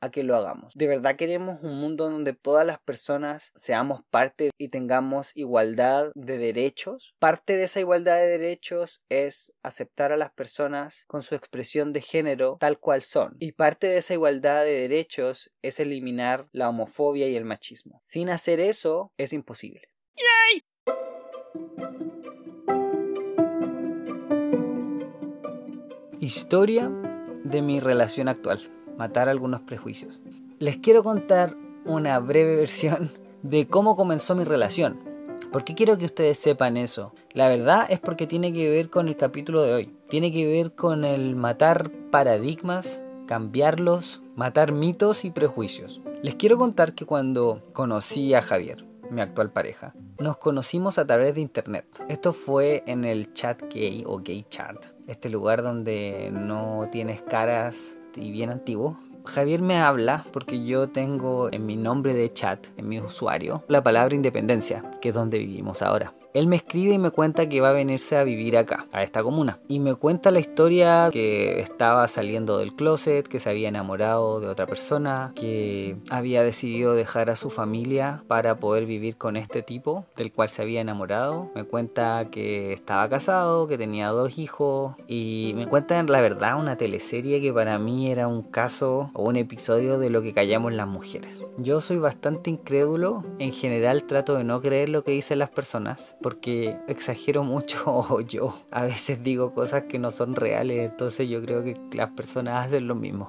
a que lo hagamos. De verdad queremos un mundo donde todas las personas seamos parte y tengamos igualdad de derechos. Parte de esa igualdad de derechos es aceptar a las personas con su expresión de género tal cual son. Y parte de esa igualdad de derechos es eliminar la homofobia y el machismo. Sin hacer eso es imposible. Historia de mi relación actual. Matar algunos prejuicios les quiero contar una breve versión de cómo comenzó mi relación. ¿Por qué quiero que ustedes sepan eso? La verdad es porque tiene que ver con el capítulo de hoy. Tiene que ver con el matar paradigmas, cambiarlos, matar mitos y prejuicios. Les quiero contar que cuando conocí a Javier, mi actual pareja, nos conocimos a través de internet. Esto fue en el chat gay o gay chat, este lugar donde no tienes caras y bien antiguo, Javier me habla porque yo tengo en mi nombre de chat, en mi usuario, la palabra independencia, que es donde vivimos ahora. Él me escribe y me cuenta que va a venirse a vivir acá, a esta comuna. Y me cuenta la historia que estaba saliendo del closet, que se había enamorado de otra persona, que había decidido dejar a su familia para poder vivir con este tipo del cual se había enamorado. Me cuenta que estaba casado, que tenía dos hijos y me cuenta en la verdad una teleserie que para mí era un caso o un episodio de lo que callamos las mujeres. Yo soy bastante incrédulo, en general trato de no creer lo que dicen las personas porque exagero mucho o yo a veces digo cosas que no son reales, entonces yo creo que las personas hacen lo mismo.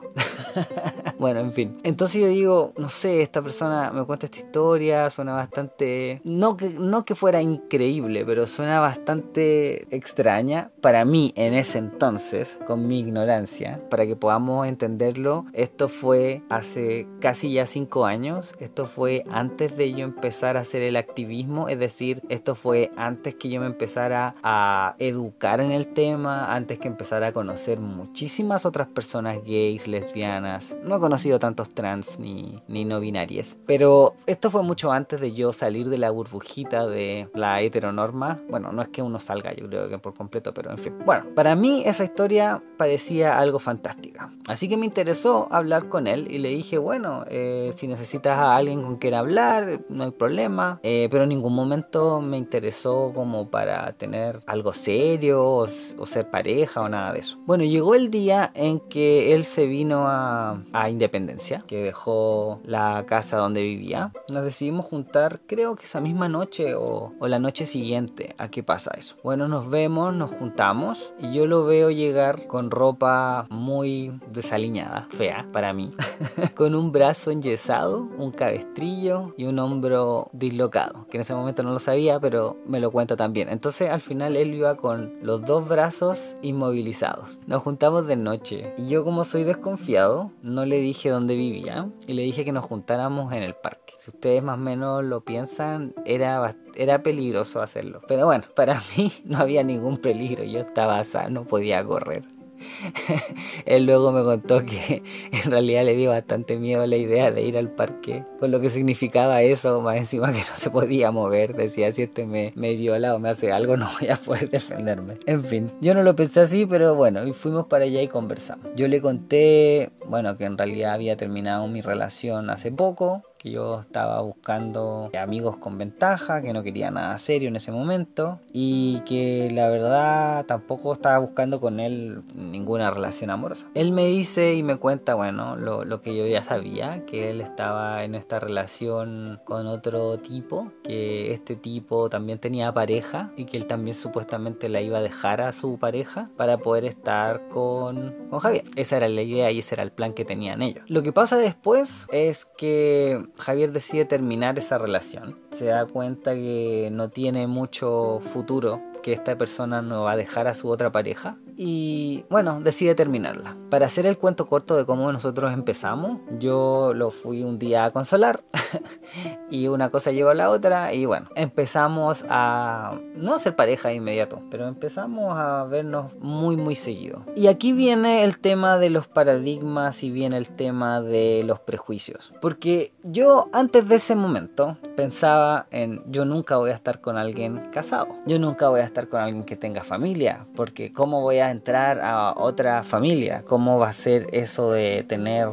bueno, en fin. Entonces yo digo, no sé, esta persona me cuenta esta historia, suena bastante... No que, no que fuera increíble, pero suena bastante extraña para mí en ese entonces, con mi ignorancia, para que podamos entenderlo. Esto fue hace casi ya cinco años, esto fue antes de yo empezar a hacer el activismo, es decir, esto fue antes que yo me empezara a educar en el tema, antes que empezara a conocer muchísimas otras personas gays, lesbianas. No conocido tantos trans ni, ni no binarias, pero esto fue mucho antes de yo salir de la burbujita de la heteronorma. Bueno, no es que uno salga, yo creo que por completo, pero en fin. Bueno, para mí esa historia parecía algo fantástica. Así que me interesó hablar con él y le dije, bueno, eh, si necesitas a alguien con quien hablar, no hay problema. Eh, pero en ningún momento me interesó como para tener algo serio o, ser pareja o nada de eso. Bueno, llegó el día en que él se vino a, Independencia, que dejó la casa donde vivía. Nos decidimos juntar, creo que esa misma noche o, o la noche siguiente. ¿A qué pasa eso? Bueno, nos vemos, nos juntamos y yo lo veo llegar con ropa muy desaliñada, fea para mí, con un brazo enyesado, un cabestrillo y un hombro dislocado, que en ese momento no lo sabía, pero me lo cuenta también. Entonces al final él iba con los dos brazos inmovilizados. Nos juntamos de noche y yo como soy desconfiado, no le dije dónde vivía y le dije que nos juntáramos en el parque. Si ustedes más o menos lo piensan, era, era peligroso hacerlo. Pero bueno, para mí no había ningún peligro, yo estaba sano, podía correr. Él luego me contó que en realidad le dio bastante miedo la idea de ir al parque, con lo que significaba eso, más encima que no se podía mover. Decía, si este me, me viola o me hace algo, no voy a poder defenderme. En fin, yo no lo pensé así, pero bueno, y fuimos para allá y conversamos. Yo le conté, bueno, que en realidad había terminado mi relación hace poco, que yo estaba buscando amigos con ventaja, que no quería nada serio en ese momento y que la verdad tampoco estaba buscando con él ninguna relación amorosa. Él me dice y me cuenta, bueno, lo, lo que yo ya sabía, que él estaba en esta relación con otro tipo, que este tipo también tenía pareja y que él también supuestamente la iba a dejar a su pareja para poder estar con, con Javier. Esa era la idea y ese era el plan que tenían ellos. Lo que pasa después es que Javier decide terminar esa relación. Se da cuenta que no tiene mucho futuro, que esta persona no va a dejar a su otra pareja y bueno, decide terminarla. Para hacer el cuento corto de cómo nosotros empezamos, yo lo fui un día a consolar y una cosa llevó a la otra y bueno, empezamos a no ser pareja de inmediato, pero empezamos a vernos muy muy seguido. Y aquí viene el tema de los paradigmas y viene el tema de los prejuicios, porque yo antes de ese momento pensaba en yo nunca voy a estar con alguien casado, yo nunca voy a estar con alguien que tenga familia, porque cómo voy a entrar a otra familia? ¿Cómo va a ser eso de tener,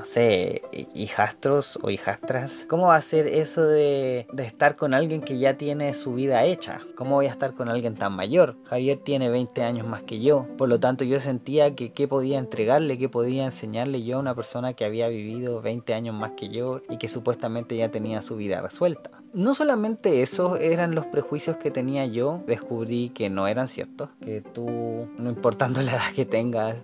no sé, hijastros o hijastras? ¿Cómo va a ser eso de, de estar con alguien que ya tiene su vida hecha? ¿Cómo voy a estar con alguien tan mayor? Javier tiene 20 años más que yo, por lo tanto yo sentía que qué podía entregarle, qué podía enseñarle yo a una persona que había vivido 20 años más que yo y que supuestamente ya tenía su vida resuelta no solamente esos eran los prejuicios que tenía yo, descubrí que no eran ciertos, que tú, no importando la edad que tengas,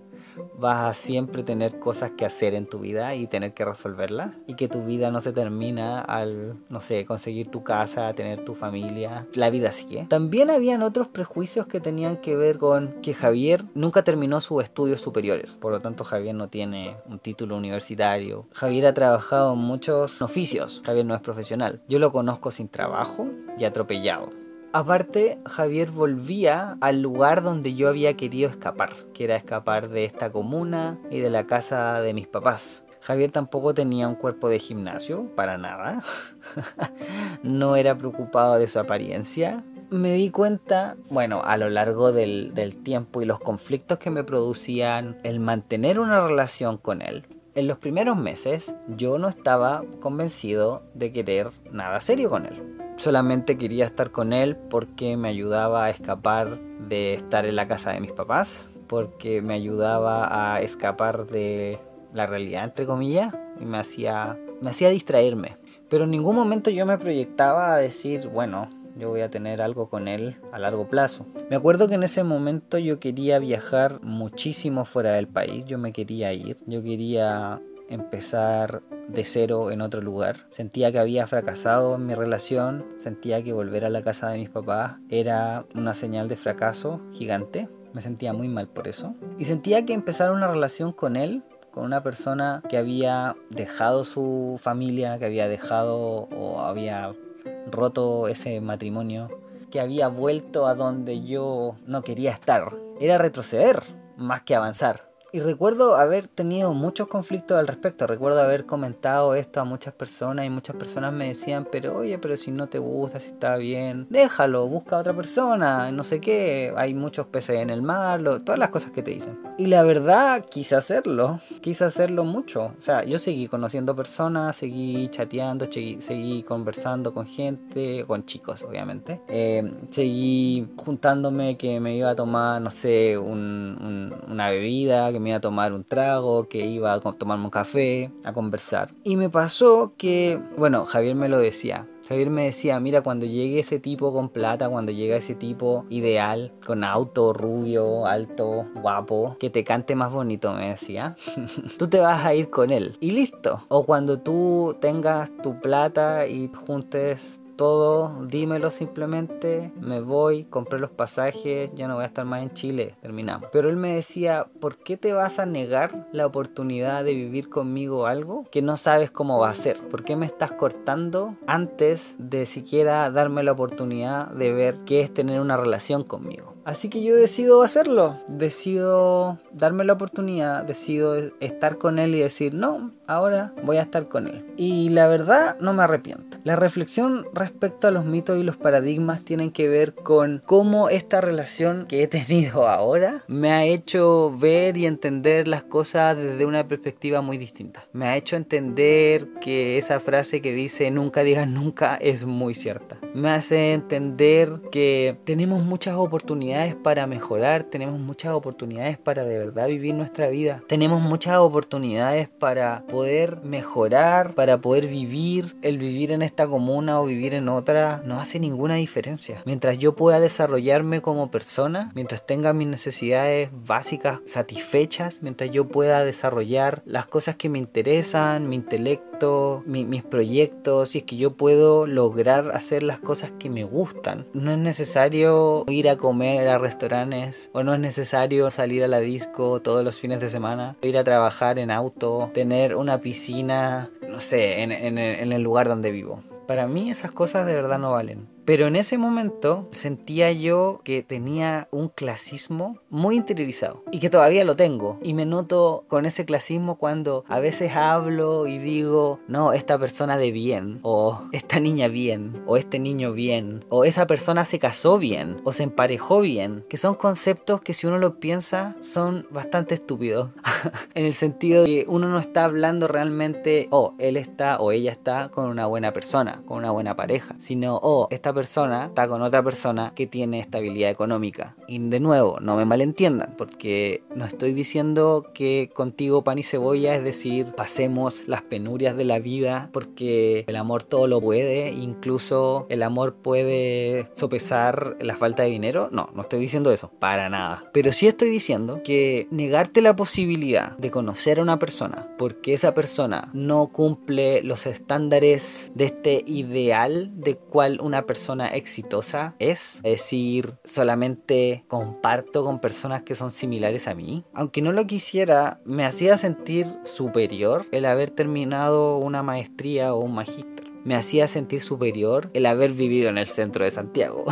vas a siempre tener cosas que hacer en tu vida y tener que resolverlas y que tu vida no se termina al, no sé, conseguir tu casa, tener tu familia, la vida sigue. También habían otros prejuicios que tenían que ver con que Javier nunca terminó sus estudios superiores, por lo tanto Javier no tiene un título universitario. Javier ha trabajado en muchos oficios, Javier no es profesional. Yo lo conozco sin trabajo y atropellado. Aparte, Javier volvía al lugar donde yo había querido escapar, que era escapar de esta comuna y de la casa de mis papás. Javier tampoco tenía un cuerpo de gimnasio, para nada. no era preocupado de su apariencia. Me di cuenta, bueno, a lo largo del, del tiempo y los conflictos que me producían el mantener una relación con él, en los primeros meses yo no estaba convencido de querer nada serio con él solamente quería estar con él porque me ayudaba a escapar de estar en la casa de mis papás, porque me ayudaba a escapar de la realidad, entre comillas, y me hacía, me hacía distraerme. Pero en ningún momento yo me proyectaba a decir, bueno, yo voy a tener algo con él a largo plazo. Me acuerdo que en ese momento yo quería viajar muchísimo fuera del país, yo me quería ir, yo quería empezar de cero en otro lugar. Sentía que había fracasado en mi relación, sentía que volver a la casa de mis papás era una señal de fracaso gigante. Me sentía muy mal por eso. Y sentía que empezar una relación con él con una persona que había dejado su familia, que había dejado o había roto ese matrimonio, que había vuelto a donde yo no quería estar. Era retroceder más que avanzar. Y recuerdo haber tenido muchos conflictos al respecto. Recuerdo haber comentado esto a muchas personas y muchas personas me decían, pero oye, pero si no te gusta, si está bien, déjalo, busca a otra persona, no sé qué, hay muchos peces en el mar, todas las cosas que te dicen. Y la verdad, quise hacerlo, quise hacerlo mucho. O sea, yo seguí conociendo personas, seguí chateando, seguí, conversando con gente, con chicos, obviamente. Eh, seguí juntándome que me iba a tomar, no sé, una bebida que me iba a tomar un trago, que iba a tomarme un café, a conversar. Y me pasó que, bueno, Javier me lo decía, Javier me decía, mira, cuando llegue ese tipo con plata, cuando llegue ese tipo ideal, con auto, rubio, alto, guapo, que te cante más bonito, me decía, tú te vas a ir con él. Y listo. O cuando tú tengas tu plata y juntes todo, dímelo simplemente, me voy, compré los pasajes, ya no voy a estar más en Chile, terminamos. Pero él me decía, ¿por qué te vas a negar la oportunidad de vivir conmigo algo que no sabes cómo va a ser? ¿Por qué me estás cortando antes de siquiera darme la oportunidad de ver qué es tener una relación conmigo? Así que yo decido hacerlo, decido darme la oportunidad, decido estar con él y decir, no, ahora voy a estar con él. Y la verdad no me arrepiento. La reflexión respecto a los mitos y los paradigmas tienen que ver con cómo esta relación que he tenido ahora me ha hecho ver y entender las cosas desde una perspectiva muy distinta. Me ha hecho entender que esa frase que dice nunca digas nunca es muy cierta. Me hace entender que tenemos muchas oportunidades para mejorar, tenemos muchas oportunidades para de verdad vivir nuestra vida, tenemos muchas oportunidades para poder mejorar, para poder vivir. El vivir en esta comuna o vivir en otra no hace ninguna diferencia. Mientras yo pueda desarrollarme como persona, mientras tenga mis necesidades básicas satisfechas, mientras yo pueda desarrollar las cosas que me interesan, mi intelecto, mis proyectos, si es que yo puedo lograr hacer las cosas que me gustan. No es necesario ir a comer a restaurantes o no es necesario salir a la disco todos los fines de semana, ir a trabajar en auto, tener una piscina, no sé, en el lugar donde vivo. Para mí esas cosas de verdad no valen. Pero en ese momento sentía yo que tenía un clasismo muy interiorizado y que todavía lo tengo. Y me noto con ese clasismo cuando a veces hablo y digo, no, esta persona de bien, o esta niña bien, o este niño bien, o esa persona se casó bien, o se emparejó bien, que son conceptos que si uno lo piensa son bastante estúpidos. en el sentido de que uno no está hablando realmente, oh, él está o ella está con una buena persona, con una buena pareja, sino, oh, esta persona está con otra persona que tiene estabilidad económica. Y de nuevo, no me malentiendan, porque no estoy diciendo que contigo pan y cebolla, es decir, pasemos las penurias de la vida, porque el amor todo lo puede, incluso el amor puede sopesar la falta de dinero. No, no estoy diciendo eso, para nada. Pero sí estoy diciendo que negarte la posibilidad de conocer a una persona porque esa persona no cumple los estándares de este ideal de cual una persona exitosa es. decir, solamente comparto con personas que son similares a mí. Aunque no lo quisiera, me hacía sentir superior el haber terminado una maestría o un magíster me hacía sentir superior el haber vivido en el centro de Santiago.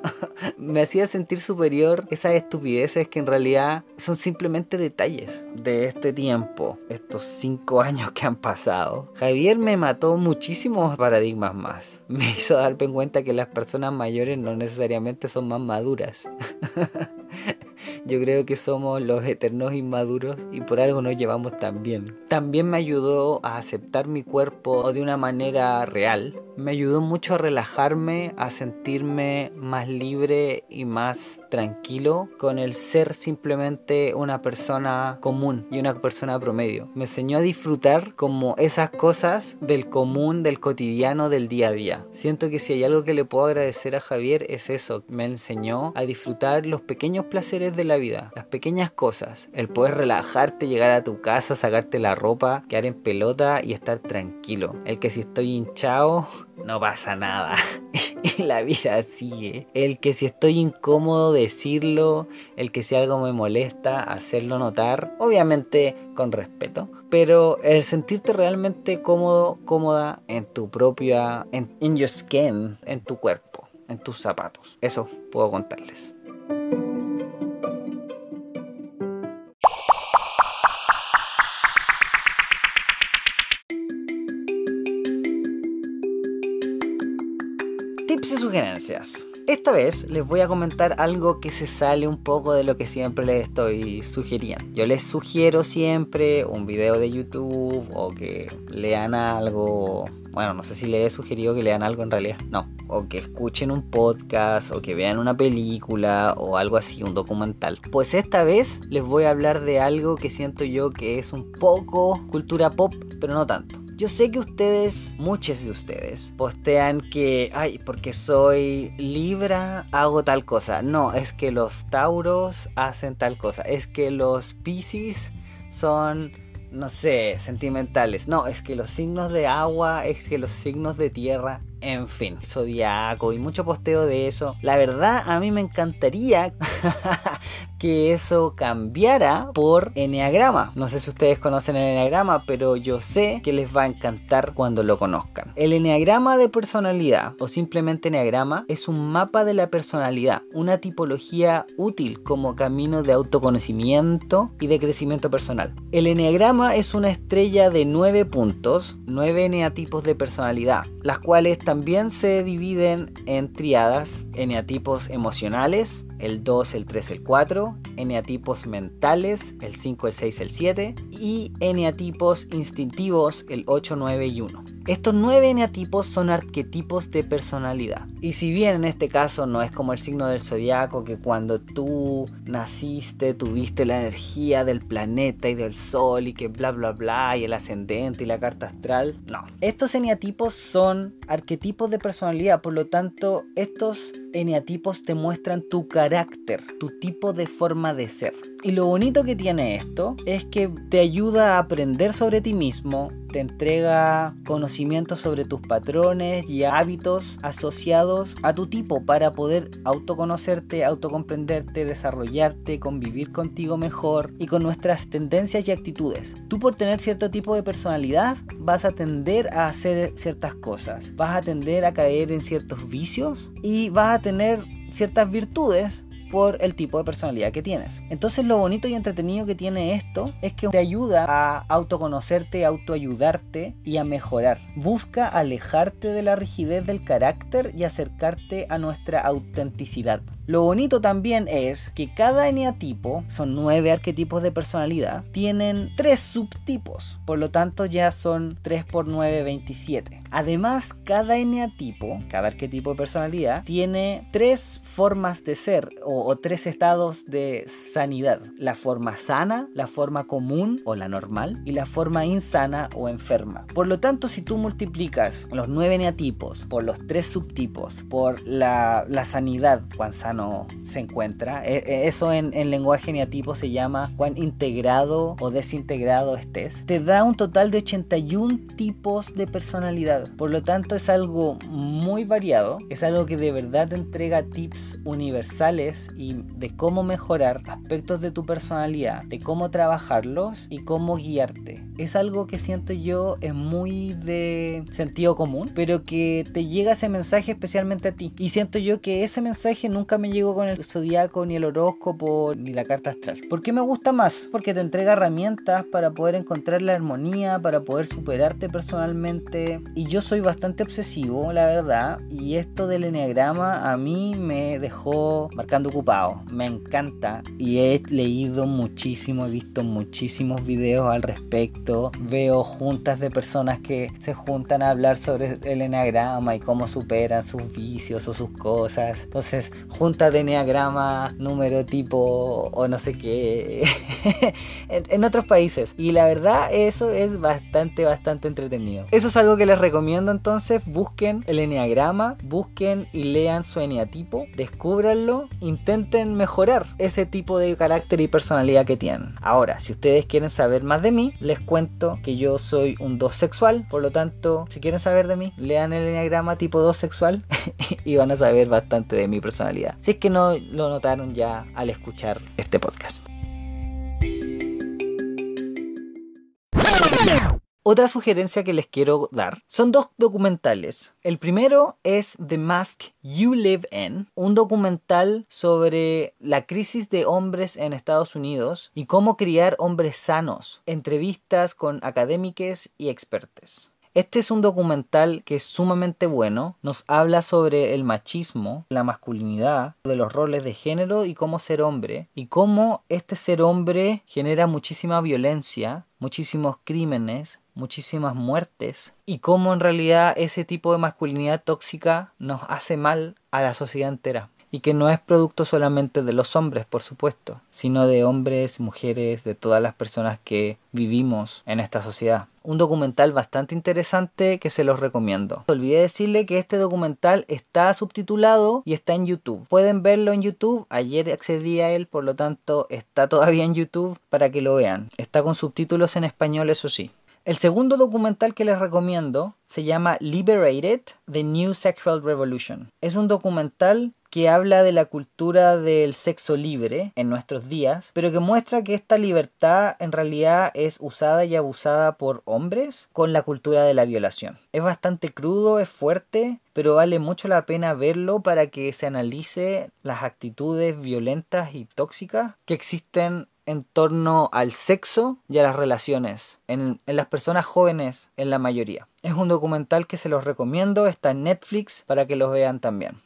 me hacía sentir superior esas estupideces que en realidad son simplemente detalles de este tiempo, estos cinco años que han pasado. Javier me mató muchísimos paradigmas más. Me hizo darme cuenta que las personas mayores no necesariamente son más maduras. Yo creo que somos los eternos inmaduros y por algo nos llevamos tan bien. También me ayudó a aceptar mi cuerpo de una manera real. Me ayudó mucho a relajarme, a sentirme más libre y más tranquilo con el ser simplemente una persona común y una persona promedio. Me enseñó a disfrutar como esas cosas del común, del cotidiano, del día a día. Siento que si hay algo que le puedo agradecer a Javier es eso. Me enseñó a disfrutar los pequeños placeres de la la vida, las pequeñas cosas, el poder relajarte, llegar a tu casa, sacarte la ropa, quedar en pelota y estar tranquilo. El que si estoy hinchado, no pasa nada. y la vida sigue. El que si estoy incómodo decirlo, el que si algo me molesta hacerlo notar, obviamente con respeto, pero el sentirte realmente cómodo, cómoda en tu propia, en in your skin, en tu cuerpo, en tus zapatos. Eso puedo contarles. Esta vez les voy a comentar algo que se sale un poco de lo que siempre les estoy sugiriendo. Yo les sugiero siempre un video de YouTube o que lean algo. Bueno, no sé si les he sugerido que lean algo en realidad. No. O que escuchen un podcast o que vean una película o algo así, un documental. Pues esta vez les voy a hablar de algo que siento yo que es un poco cultura pop, pero no tanto. Yo sé que ustedes, muchos de ustedes, postean que, ay, porque soy Libra, hago tal cosa. No, es que los Tauros hacen tal cosa. Es que los Pisces son, no sé, sentimentales. No, es que los signos de agua, es que los signos de tierra en fin, zodiaco y mucho posteo de eso. La verdad, a mí me encantaría que eso cambiara por Enneagrama. No sé si ustedes conocen el Enneagrama, pero yo sé que les va a encantar cuando lo conozcan. El Enneagrama de personalidad o simplemente Enneagrama es un mapa de la personalidad, una tipología útil como camino de autoconocimiento y de crecimiento personal. El Enneagrama es una estrella de nueve puntos, nueve eneatipos de personalidad, las cuales también se dividen en triadas, eneatipos emocionales, el 2, el 3, el 4, eneatipos mentales, el 5, el 6, el 7 y eneatipos instintivos, el 8, 9 y 1. Estos nueve eneatipos son arquetipos de personalidad. Y si bien en este caso no es como el signo del zodiaco, que cuando tú naciste tuviste la energía del planeta y del sol y que bla bla bla y el ascendente y la carta astral, no. Estos eneatipos son arquetipos de personalidad, por lo tanto, estos eneatipos te muestran tu carácter, tu tipo de forma de ser. Y lo bonito que tiene esto es que te ayuda a aprender sobre ti mismo, te entrega conocimiento sobre tus patrones y hábitos asociados a tu tipo para poder autoconocerte, autocomprenderte, desarrollarte, convivir contigo mejor y con nuestras tendencias y actitudes. Tú por tener cierto tipo de personalidad vas a tender a hacer ciertas cosas, vas a tender a caer en ciertos vicios y vas a tener ciertas virtudes por el tipo de personalidad que tienes. Entonces lo bonito y entretenido que tiene esto es que te ayuda a autoconocerte, autoayudarte y a mejorar. Busca alejarte de la rigidez del carácter y acercarte a nuestra autenticidad. Lo bonito también es que cada eneatipo, son nueve arquetipos de personalidad, tienen tres subtipos, por lo tanto ya son 3 por 9, 27. Además, cada eneatipo, cada arquetipo de personalidad, tiene tres formas de ser o, tres estados de sanidad. La forma sana, la forma común o la normal y la forma insana o enferma. Por lo tanto, si tú multiplicas los nueve eneatipos por los tres subtipos, por la, sanidad, cuán sano se encuentra. E, e, eso en, lenguaje eneatipo se llama cuán integrado o desintegrado estés. Te da un total de 81 tipos de personalidad. Por lo tanto es algo muy variado. Es algo que de verdad te entrega tips universales y de cómo mejorar aspectos de tu personalidad, de cómo trabajarlos y cómo guiarte. Es algo que siento yo es muy de sentido común, pero que te llega ese mensaje especialmente a ti. Y siento yo que ese mensaje nunca me llegó con el zodiaco, ni el horóscopo, ni la carta astral. ¿Por qué me gusta más? Porque te entrega herramientas para poder encontrar la armonía, para poder superarte personalmente. Y yo soy bastante obsesivo, la verdad. Y esto del enneagrama a mí me dejó marcando ocupado. Me encanta. Y he leído muchísimo, he visto muchísimos videos al respecto. Veo juntas de personas que se juntan a hablar sobre el enneagrama y cómo superan sus vicios o sus cosas. Entonces, juntas preguntas de enneagrama, número tipo o no sé qué en, otros países. Y la verdad, eso es bastante, bastante entretenido. Eso es algo que les recomiendo entonces. Busquen el enneagrama, busquen y lean su eneatipo, descúbranlo, intenten mejorar ese tipo de carácter y personalidad que tienen. Ahora, si ustedes quieren saber más de mí, les cuento que yo soy un 2 sexual, por lo tanto, si quieren saber de mí, lean el enneagrama tipo 2 sexual y van a saber bastante de mi personalidad. Si es que no lo notaron ya al escuchar este podcast. Otra sugerencia que les quiero dar son dos documentales. El primero es The Mask You Live In, un documental sobre la crisis de hombres en Estados Unidos y cómo criar hombres sanos. Entrevistas con académicos y expertos. Este es un documental que es sumamente bueno, nos habla sobre el machismo, la masculinidad, de los roles de género y cómo ser hombre, y cómo este ser hombre genera muchísima violencia, muchísimos crímenes, muchísimas muertes, y cómo en realidad ese tipo de masculinidad tóxica nos hace mal a la sociedad entera y que no es producto solamente de los hombres, por supuesto, sino de hombres, mujeres, de todas las personas que vivimos en esta sociedad. Un documental bastante interesante que se los recomiendo. Olvidé decirle que este documental está subtitulado y está en YouTube. Pueden verlo en YouTube. Ayer accedí a él, por lo tanto está todavía en YouTube para que lo vean. Está con subtítulos en español, eso sí. El segundo documental que les recomiendo se llama Liberated, The New Sexual Revolution. Es un documental que habla de la cultura del sexo libre en nuestros días, pero que muestra que esta libertad en realidad es usada y abusada por hombres con la cultura de la violación. Es bastante crudo, es fuerte, pero vale mucho la pena verlo para que se analice las actitudes violentas y tóxicas que existen en torno al sexo y a las relaciones, en, en, las personas jóvenes en la mayoría. Es un documental que se los recomiendo, está en Netflix para que los vean también.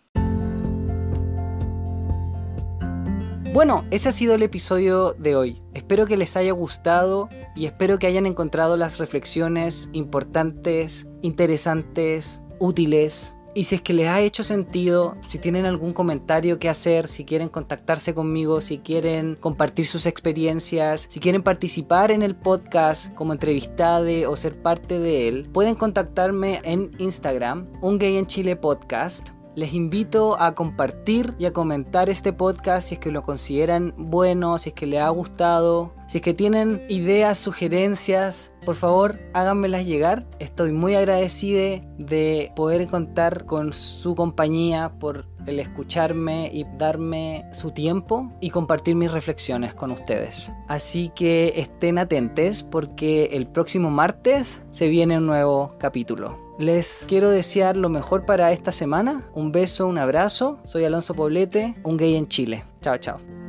Bueno, ese ha sido el episodio de hoy. Espero que les haya gustado y espero que hayan encontrado las reflexiones importantes, interesantes, útiles. Y si es que les ha hecho sentido, si tienen algún comentario que hacer, si quieren contactarse conmigo, si quieren compartir sus experiencias, si quieren participar en el podcast como entrevistade o ser parte de él, pueden contactarme en Instagram, un gay en Chile podcast les invito a compartir y a comentar este podcast si es que lo consideran bueno, si es que les ha gustado, si es que tienen ideas, sugerencias, por favor háganmelas llegar. Estoy muy agradecido de poder contar con su compañía por el escucharme y darme su tiempo y compartir mis reflexiones con ustedes. Así que estén atentos porque el próximo martes se viene un nuevo capítulo. Les quiero desear lo mejor para esta semana. Un beso, un abrazo. Soy Alonso Poblete, un gay en Chile. Chao, chao.